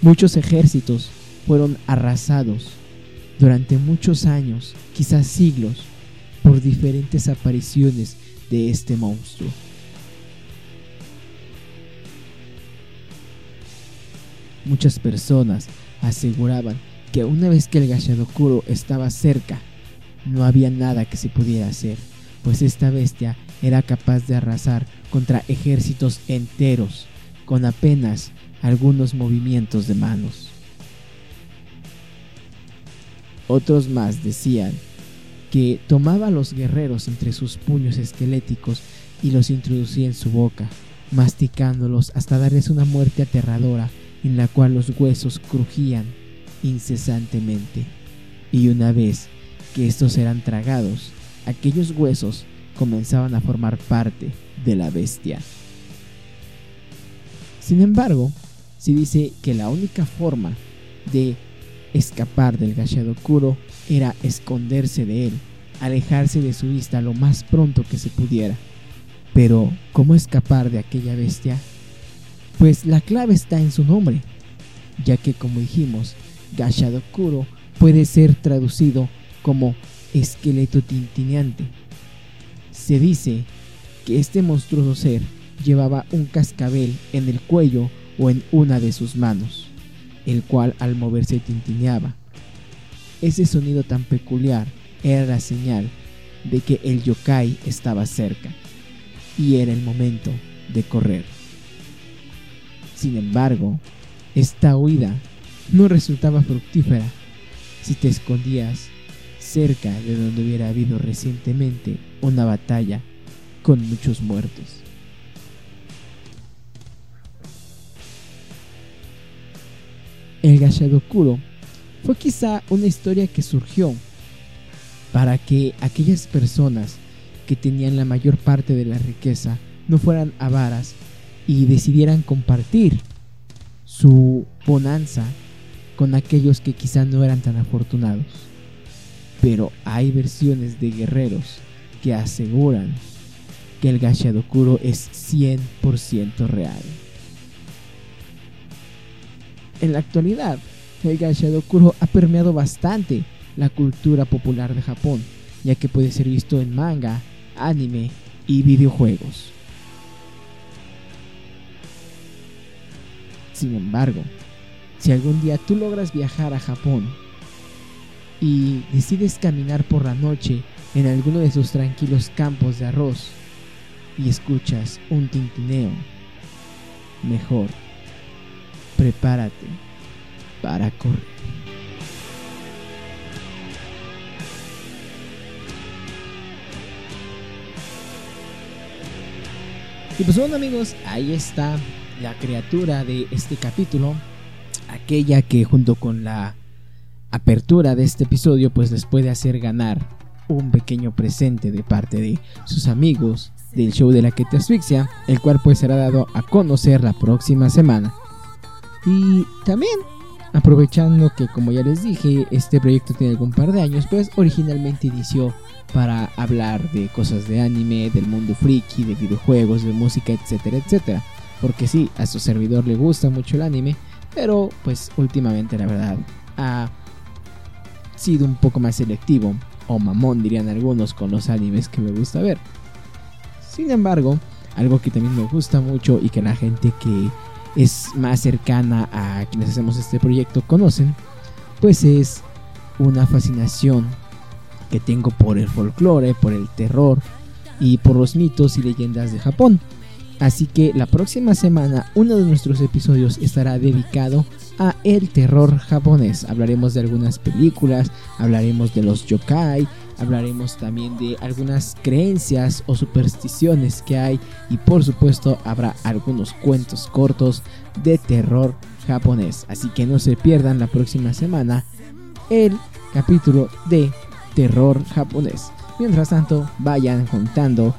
Muchos ejércitos fueron arrasados durante muchos años, quizás siglos, por diferentes apariciones de este monstruo. Muchas personas aseguraban que una vez que el Gashadokuro estaba cerca, no había nada que se pudiera hacer, pues esta bestia era capaz de arrasar contra ejércitos enteros con apenas algunos movimientos de manos. Otros más decían que tomaba a los guerreros entre sus puños esqueléticos y los introducía en su boca, masticándolos hasta darles una muerte aterradora en la cual los huesos crujían incesantemente. Y una vez que estos eran tragados, aquellos huesos comenzaban a formar parte de la bestia. Sin embargo, se dice que la única forma de escapar del gallado Kuro era esconderse de él, alejarse de su vista lo más pronto que se pudiera. Pero, ¿cómo escapar de aquella bestia? Pues la clave está en su nombre, ya que como dijimos, Gashado Kuro puede ser traducido como esqueleto tintineante. Se dice que este monstruoso ser llevaba un cascabel en el cuello o en una de sus manos, el cual al moverse tintineaba. Ese sonido tan peculiar era la señal de que el yokai estaba cerca y era el momento de correr. Sin embargo, esta huida no resultaba fructífera si te escondías cerca de donde hubiera habido recientemente una batalla con muchos muertos. El Gashadokuro fue quizá una historia que surgió para que aquellas personas que tenían la mayor parte de la riqueza no fueran avaras y decidieran compartir su bonanza con aquellos que quizá no eran tan afortunados. Pero hay versiones de guerreros que aseguran que el Gashadokuro es 100% real. En la actualidad, el Gashadokuro ha permeado bastante la cultura popular de Japón, ya que puede ser visto en manga, anime y videojuegos. Sin embargo, si algún día tú logras viajar a Japón y decides caminar por la noche en alguno de sus tranquilos campos de arroz y escuchas un tintineo, mejor prepárate para correr. Y pues bueno amigos, ahí está la criatura de este capítulo, aquella que junto con la apertura de este episodio pues les puede hacer ganar un pequeño presente de parte de sus amigos del show de la que te asfixia, el cual pues será dado a conocer la próxima semana. Y también aprovechando que como ya les dije, este proyecto tiene algún par de años, pues originalmente inició para hablar de cosas de anime, del mundo friki, de videojuegos, de música, etcétera, etcétera. Porque sí, a su servidor le gusta mucho el anime, pero pues últimamente la verdad ha sido un poco más selectivo, o mamón dirían algunos, con los animes que me gusta ver. Sin embargo, algo que también me gusta mucho y que la gente que es más cercana a quienes hacemos este proyecto conocen, pues es una fascinación que tengo por el folclore, por el terror y por los mitos y leyendas de Japón. Así que la próxima semana uno de nuestros episodios estará dedicado a el terror japonés. Hablaremos de algunas películas, hablaremos de los yokai, hablaremos también de algunas creencias o supersticiones que hay y por supuesto habrá algunos cuentos cortos de terror japonés. Así que no se pierdan la próxima semana el capítulo de terror japonés. Mientras tanto, vayan contando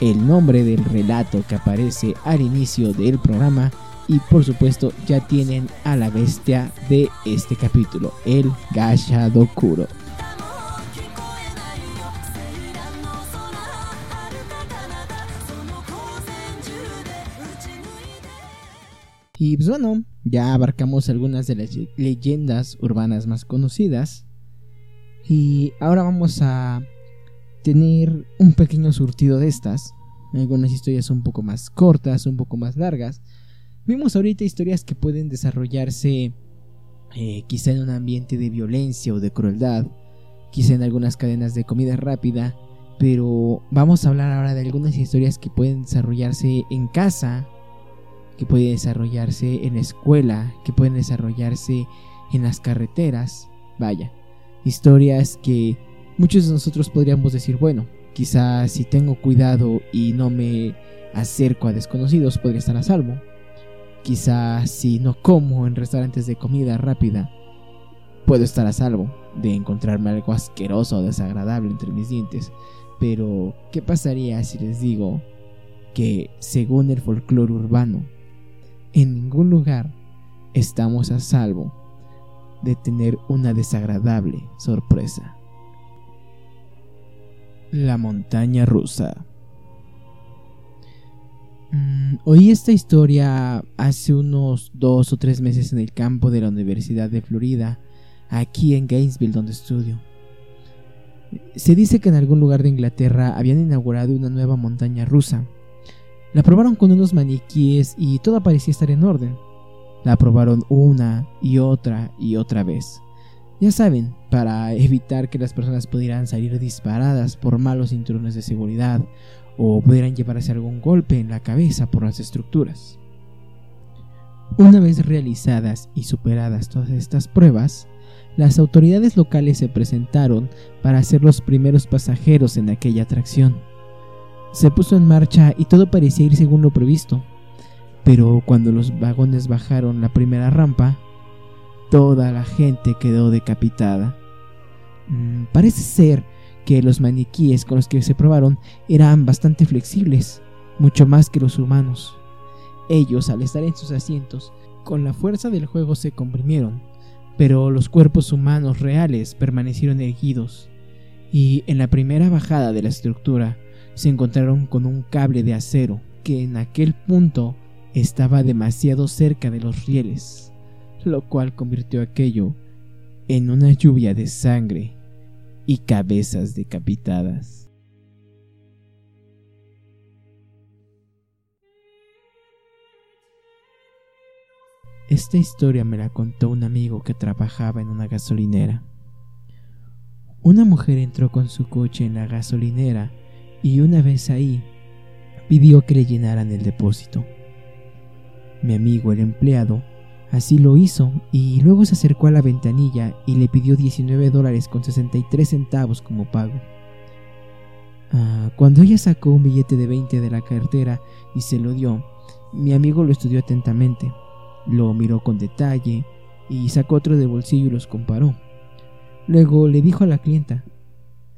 el nombre del relato que aparece al inicio del programa y por supuesto ya tienen a la bestia de este capítulo, el Gashadokuro. Y pues bueno, ya abarcamos algunas de las leyendas urbanas más conocidas. Y ahora vamos a tener un pequeño surtido de estas. Algunas historias un poco más cortas, un poco más largas. Vimos ahorita historias que pueden desarrollarse eh, quizá en un ambiente de violencia o de crueldad, quizá en algunas cadenas de comida rápida, pero vamos a hablar ahora de algunas historias que pueden desarrollarse en casa, que pueden desarrollarse en la escuela, que pueden desarrollarse en las carreteras, vaya, historias que Muchos de nosotros podríamos decir, bueno, quizás si tengo cuidado y no me acerco a desconocidos podría estar a salvo. Quizás si no como en restaurantes de comida rápida, puedo estar a salvo de encontrarme algo asqueroso o desagradable entre mis dientes. Pero, ¿qué pasaría si les digo que, según el folclore urbano, en ningún lugar estamos a salvo de tener una desagradable sorpresa? La montaña rusa. Mm, oí esta historia hace unos dos o tres meses en el campo de la Universidad de Florida, aquí en Gainesville donde estudio. Se dice que en algún lugar de Inglaterra habían inaugurado una nueva montaña rusa. La probaron con unos maniquíes y todo parecía estar en orden. La probaron una y otra y otra vez. Ya saben, para evitar que las personas pudieran salir disparadas por malos cinturones de seguridad o pudieran llevarse algún golpe en la cabeza por las estructuras. Una vez realizadas y superadas todas estas pruebas, las autoridades locales se presentaron para ser los primeros pasajeros en aquella atracción. Se puso en marcha y todo parecía ir según lo previsto, pero cuando los vagones bajaron la primera rampa, toda la gente quedó decapitada. Mm, parece ser que los maniquíes con los que se probaron eran bastante flexibles, mucho más que los humanos. Ellos, al estar en sus asientos, con la fuerza del juego se comprimieron, pero los cuerpos humanos reales permanecieron erguidos, y en la primera bajada de la estructura se encontraron con un cable de acero que en aquel punto estaba demasiado cerca de los rieles, lo cual convirtió aquello en una lluvia de sangre y cabezas decapitadas. Esta historia me la contó un amigo que trabajaba en una gasolinera. Una mujer entró con su coche en la gasolinera y una vez ahí pidió que le llenaran el depósito. Mi amigo el empleado Así lo hizo y luego se acercó a la ventanilla y le pidió 19 dólares con 63 centavos como pago. Ah, cuando ella sacó un billete de 20 de la cartera y se lo dio, mi amigo lo estudió atentamente, lo miró con detalle y sacó otro de bolsillo y los comparó. Luego le dijo a la clienta,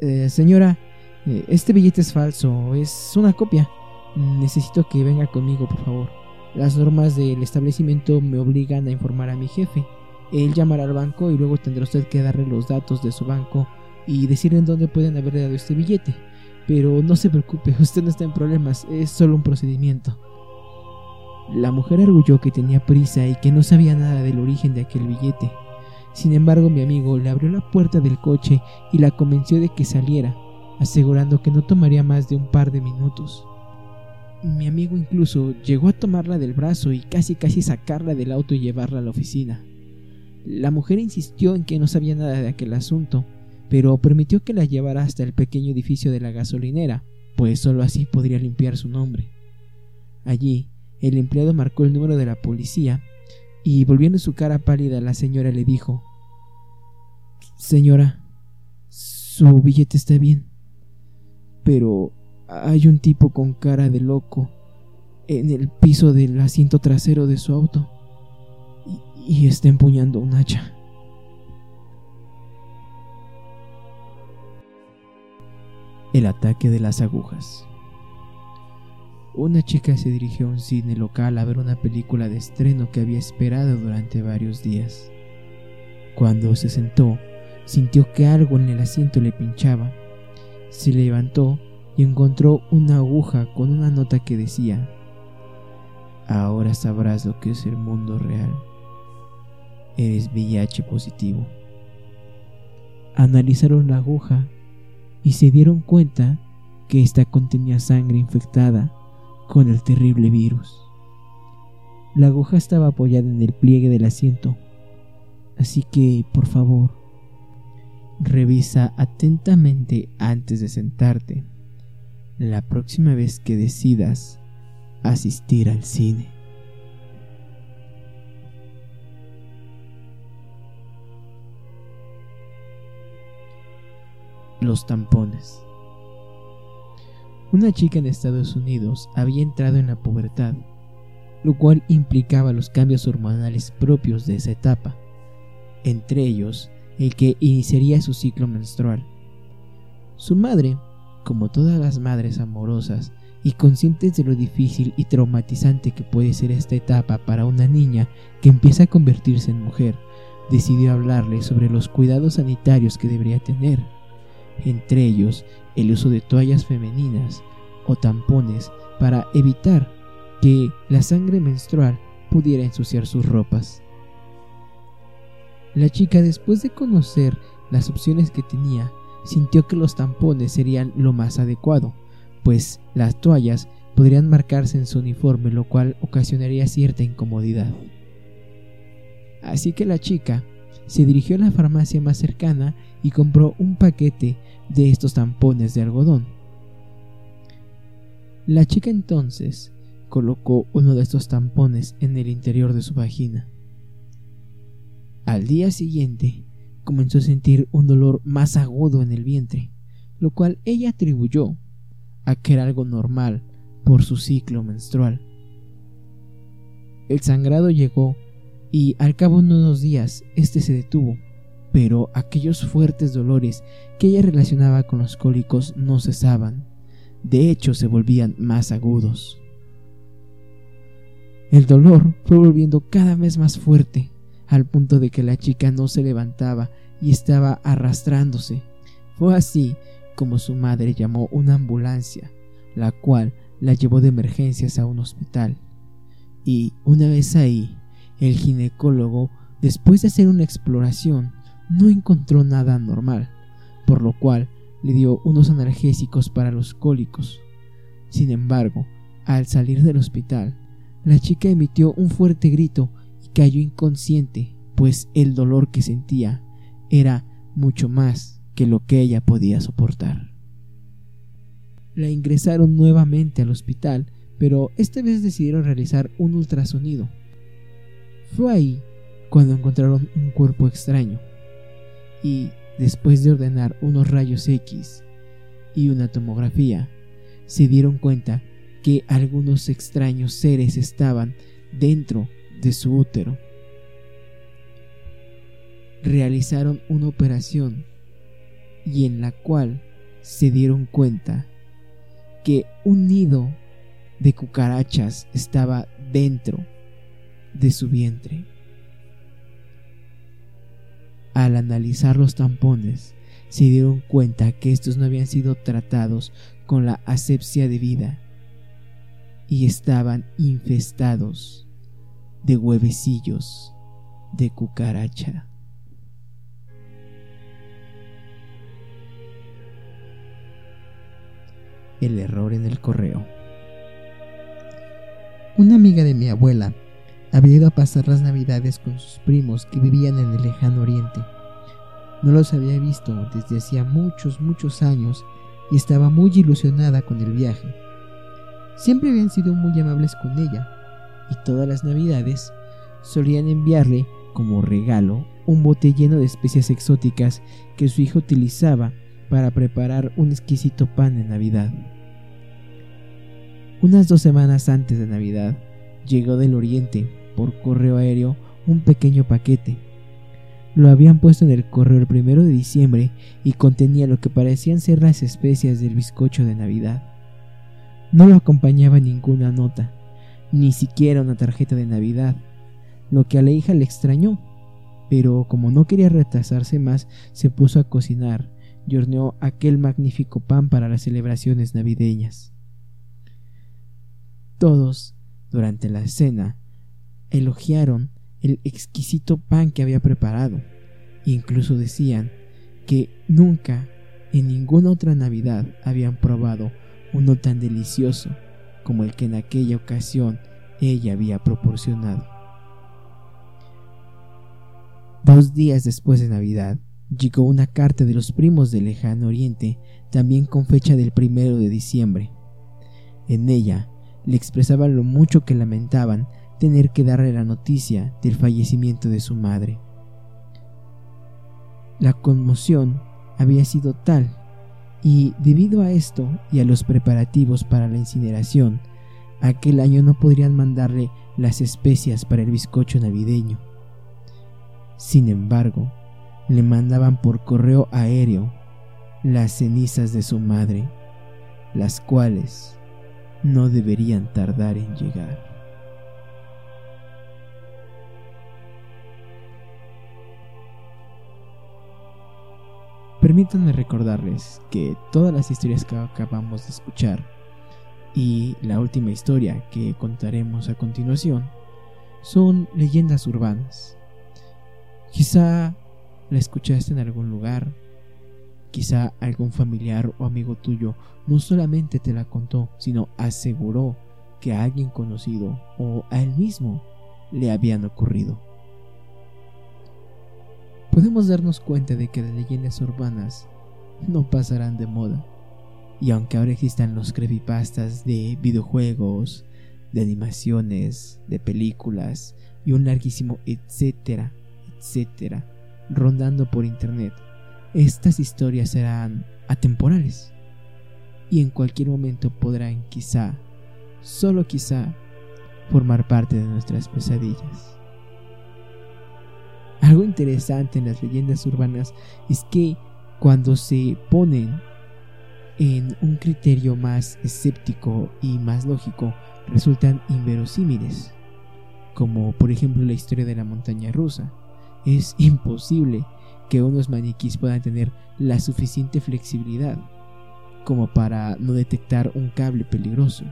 eh, señora, este billete es falso, es una copia. Necesito que venga conmigo, por favor. Las normas del establecimiento me obligan a informar a mi jefe. Él llamará al banco y luego tendrá usted que darle los datos de su banco y decirle en dónde pueden haber dado este billete. Pero no se preocupe, *laughs* usted no está en problemas, es solo un procedimiento. La mujer arguyó que tenía prisa y que no sabía nada del origen de aquel billete. Sin embargo, mi amigo le abrió la puerta del coche y la convenció de que saliera, asegurando que no tomaría más de un par de minutos. Mi amigo incluso llegó a tomarla del brazo y casi casi sacarla del auto y llevarla a la oficina. La mujer insistió en que no sabía nada de aquel asunto, pero permitió que la llevara hasta el pequeño edificio de la gasolinera, pues sólo así podría limpiar su nombre. Allí, el empleado marcó el número de la policía y volviendo su cara pálida la señora le dijo Señora, su billete está bien, pero hay un tipo con cara de loco en el piso del asiento trasero de su auto y, está empuñando un hacha. El ataque de las agujas. Una chica se dirigió a un cine local a ver una película de estreno que había esperado durante varios días. Cuando se sentó, sintió que algo en el asiento le pinchaba. Se levantó y encontró una aguja con una nota que decía, ahora sabrás lo que es el mundo real. Eres VIH positivo. Analizaron la aguja y se dieron cuenta que ésta contenía sangre infectada con el terrible virus. La aguja estaba apoyada en el pliegue del asiento, así que, por favor, revisa atentamente antes de sentarte la próxima vez que decidas asistir al cine. los tampones. Una chica en Estados Unidos había entrado en la pubertad, lo cual implicaba los cambios hormonales propios de esa etapa, entre ellos el que iniciaría su ciclo menstrual. Su madre, como todas las madres amorosas y conscientes de lo difícil y traumatizante que puede ser esta etapa para una niña que empieza a convertirse en mujer, decidió hablarle sobre los cuidados sanitarios que debería tener, entre ellos el uso de toallas femeninas o tampones para evitar que la sangre menstrual pudiera ensuciar sus ropas. La chica después de conocer las opciones que tenía, sintió que los tampones serían lo más adecuado, pues las toallas podrían marcarse en su uniforme, lo cual ocasionaría cierta incomodidad. Así que la chica se dirigió a la farmacia más cercana y compró un paquete de estos tampones de algodón. La chica entonces colocó uno de estos tampones en el interior de su vagina. Al día siguiente comenzó a sentir un dolor más agudo en el vientre, lo cual ella atribuyó a que era algo normal por su ciclo menstrual. El sangrado llegó y al cabo de unos días este se detuvo, pero aquellos fuertes dolores que ella relacionaba con los cólicos no cesaban, de hecho se volvían más agudos. El dolor fue volviendo cada vez más fuerte, al punto de que la chica no se levantaba y estaba arrastrándose. Fue así como su madre llamó una ambulancia, la cual la llevó de emergencias a un hospital. Y una vez ahí, el ginecólogo, después de hacer una exploración, no encontró nada normal, por lo cual le dio unos analgésicos para los cólicos. Sin embargo, al salir del hospital, la chica emitió un fuerte grito cayó inconsciente, pues el dolor que sentía era mucho más que lo que ella podía soportar. La ingresaron nuevamente al hospital, pero esta vez decidieron realizar un ultrasonido. Fue ahí cuando encontraron un cuerpo extraño y, después de ordenar unos rayos X y una tomografía, se dieron cuenta que algunos extraños seres estaban dentro de su útero realizaron una operación y en la cual se dieron cuenta que un nido de cucarachas estaba dentro de su vientre. Al analizar los tampones, se dieron cuenta que estos no habían sido tratados con la asepsia debida y estaban infestados de huevecillos de cucaracha. el error en el correo. Una amiga de mi abuela había ido a pasar las navidades con sus primos que vivían en el lejano oriente. No los había visto desde hacía muchos, muchos años y estaba muy ilusionada con el viaje. Siempre habían sido muy amables con ella y todas las navidades solían enviarle como regalo un bote lleno de especias exóticas que su hijo utilizaba para preparar un exquisito pan de Navidad. Unas dos semanas antes de Navidad, llegó del Oriente, por correo aéreo, un pequeño paquete. Lo habían puesto en el correo el primero de diciembre y contenía lo que parecían ser las especias del bizcocho de Navidad. No lo acompañaba ninguna nota, ni siquiera una tarjeta de Navidad, lo que a la hija le extrañó, pero como no quería retrasarse más, se puso a cocinar y horneó aquel magnífico pan para las celebraciones navideñas. Todos, durante la cena, elogiaron el exquisito pan que había preparado. Incluso decían que nunca en ninguna otra Navidad habían probado uno tan delicioso como el que en aquella ocasión ella había proporcionado. Dos días después de Navidad, llegó una carta de los primos del lejano oriente, también con fecha del primero de diciembre. En ella le expresaban lo mucho que lamentaban tener que darle la noticia del fallecimiento de su madre. La conmoción había sido tal Y debido a esto y a los preparativos para la incineración, aquel año no podrían mandarle las especias para el bizcocho navideño. Sin embargo, le mandaban por correo aéreo las cenizas de su madre, las cuales no deberían tardar en llegar. Permítanme recordarles que todas las historias que acabamos de escuchar y la última historia que contaremos a continuación son leyendas urbanas. Quizá la escuchaste en algún lugar, quizá algún familiar o amigo tuyo no solamente te la contó, sino aseguró que a alguien conocido o a él mismo le habían ocurrido. Podemos darnos cuenta de que las leyendas urbanas no pasarán de moda y aunque ahora existan los creepypastas de videojuegos, de animaciones, de películas y un larguísimo etcétera, etcétera, rondando por internet, estas historias serán atemporales y en cualquier momento podrán quizá, solo quizá, formar parte de nuestras pesadillas. Algo interesante en las leyendas urbanas es que cuando se ponen en un criterio más escéptico y más lógico resultan inverosímiles, como por ejemplo la historia de la montaña rusa. Es *laughs* imposible que unos maniquís puedan tener la suficiente flexibilidad como para no detectar un cable peligroso.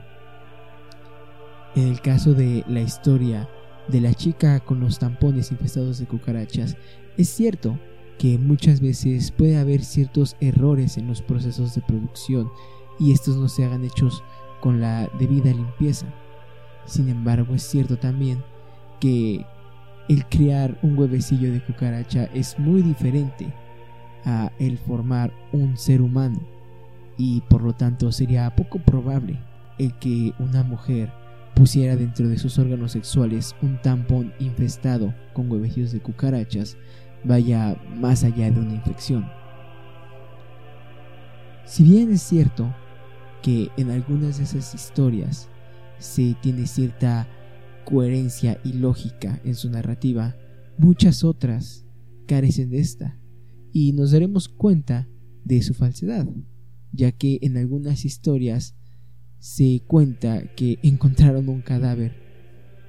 En el caso de la historia de la chica con los tampones infestados de cucarachas, es cierto que muchas veces puede haber ciertos errores en los procesos de producción y estos no se hagan hechos con la debida limpieza. Sin embargo, es cierto también que el crear un huevecillo de cucaracha es muy diferente a el formar un ser humano y por lo tanto sería poco probable el que una mujer pusiera dentro de sus órganos sexuales un tampón infestado con huevecillos de cucarachas vaya más allá de una infección. Si bien es cierto que en algunas de esas historias se tiene cierta coherencia y lógica en su narrativa, muchas otras carecen de esta y nos daremos cuenta de su falsedad, ya que en algunas historias se cuenta que encontraron un cadáver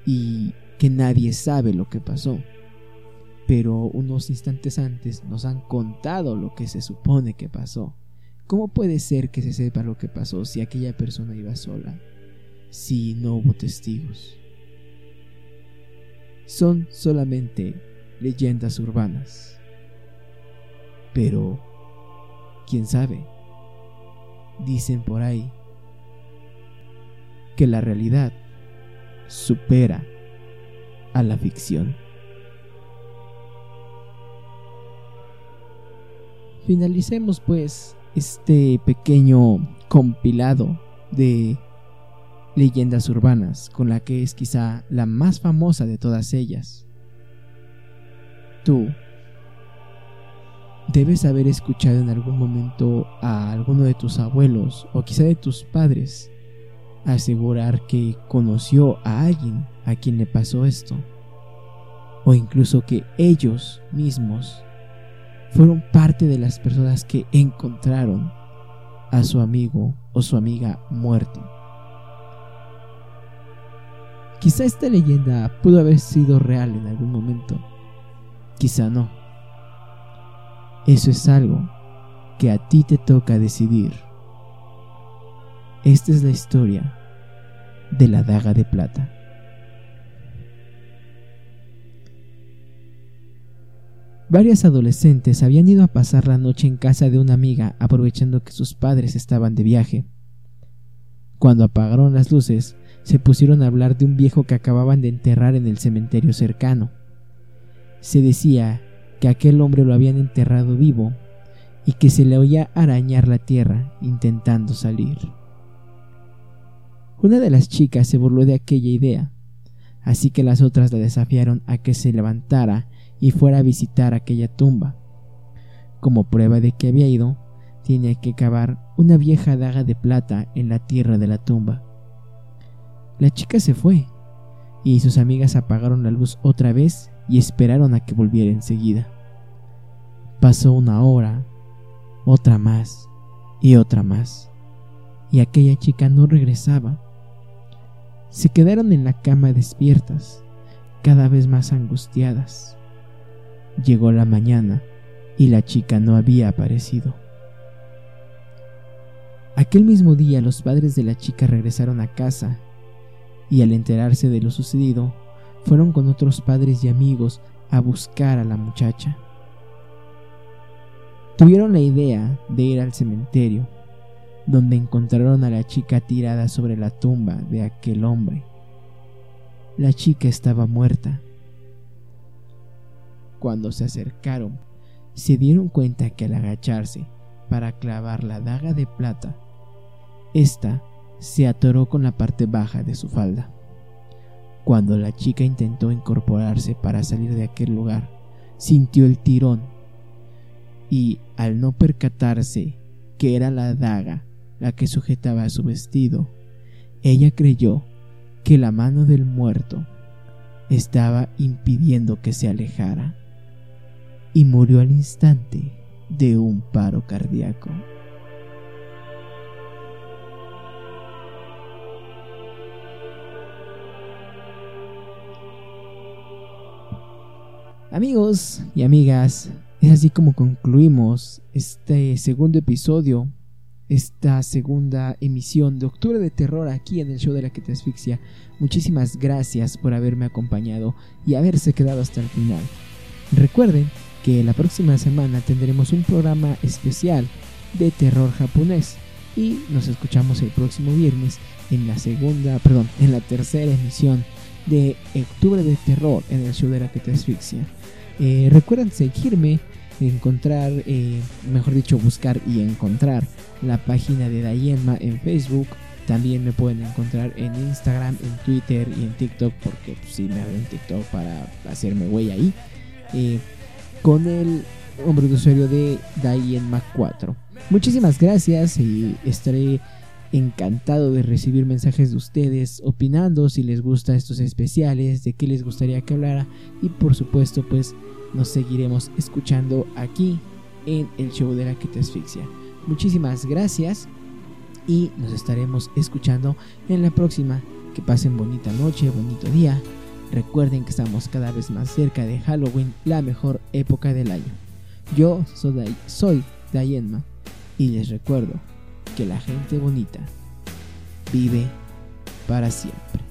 y que nadie sabe lo que pasó pero unos instantes antes nos han contado lo que se supone que pasó. ¿Cómo puede ser que se sepa lo que pasó si aquella persona iba sola? Si no hubo testigos. Son solamente leyendas urbanas. Pero, ¿quién sabe? Dicen por ahí que la realidad supera a la ficción. Finalicemos pues este pequeño compilado de leyendas urbanas con la que es quizá la más famosa de todas ellas. Tú debes haber escuchado en algún momento a alguno de tus abuelos o quizá de tus padres asegurar que conoció a alguien a quien le pasó esto o incluso que ellos mismos fueron parte de las personas que encontraron a su amigo o su amiga muerto. Quizá esta leyenda pudo haber sido real en algún momento, quizá no. Eso es algo que a ti te toca decidir. Esta es la historia de la daga de plata. Varias adolescentes habían ido a pasar la noche en casa de una amiga aprovechando que sus padres estaban de viaje. Cuando apagaron las luces, se pusieron a hablar de un viejo que acababan de enterrar en el cementerio cercano. Se decía que aquel hombre lo habían enterrado vivo y que se le oía arañar la tierra intentando salir. Una de las chicas se burló de aquella idea, así que las otras la desafiaron a que se levantara y fuera a visitar aquella tumba. Como prueba de que había ido, tenía que cavar una vieja daga de plata en la tierra de la tumba. La chica se fue y sus amigas apagaron la luz otra vez y esperaron a que volviera enseguida. Pasó una hora, otra más y otra más, y aquella chica no regresaba. Se quedaron en la cama despiertas, cada vez más angustiadas. Llegó la mañana y la chica no había aparecido. Aquel mismo día los padres de la chica regresaron a casa y al enterarse de lo sucedido, fueron con otros padres y amigos a buscar a la muchacha. Tuvieron la idea de ir al cementerio, donde encontraron a la chica tirada sobre la tumba de aquel hombre. La chica estaba muerta. Cuando se acercaron, se dieron cuenta que al agacharse para clavar la daga de plata, esta se atoró con la parte baja de su falda. Cuando la chica intentó incorporarse para salir de aquel lugar, sintió el tirón y, al no percatarse que era la daga la que sujetaba su vestido, ella creyó que la mano del muerto estaba impidiendo que se alejara y murió al instante de un paro cardíaco. Amigos y amigas, es así como concluimos este segundo episodio, esta segunda emisión de Octubre de Terror aquí en el show de la que te asfixia. Muchísimas gracias por haberme acompañado y haberse quedado hasta el final. Recuerden que la próxima semana tendremos un programa especial de terror japonés y nos escuchamos el próximo viernes en la segunda, perdón, en la tercera emisión de Octubre de Terror en el show de la que te asfixia. Eh, recuerden seguirme, encontrar, eh, mejor dicho, buscar y encontrar la página de Dayenma en Facebook. También me pueden encontrar en Instagram, en Twitter y en TikTok, porque pues, me abren TikTok para hacerme güey ahí. Eh, con el nombre de usuario de Dayenma4. Muchísimas gracias y estaré encantado de recibir mensajes de ustedes opinando si les gusta estos especiales, de qué les gustaría que hablara y por supuesto pues nos seguiremos escuchando aquí en el show de la que te asfixia. Muchísimas gracias y nos estaremos escuchando en la próxima. Que pasen bonita noche, bonito día. Recuerden que estamos cada vez más cerca de Halloween, la mejor época del año. Yo soy, Dayenma y les recuerdo que la gente bonita vive para siempre.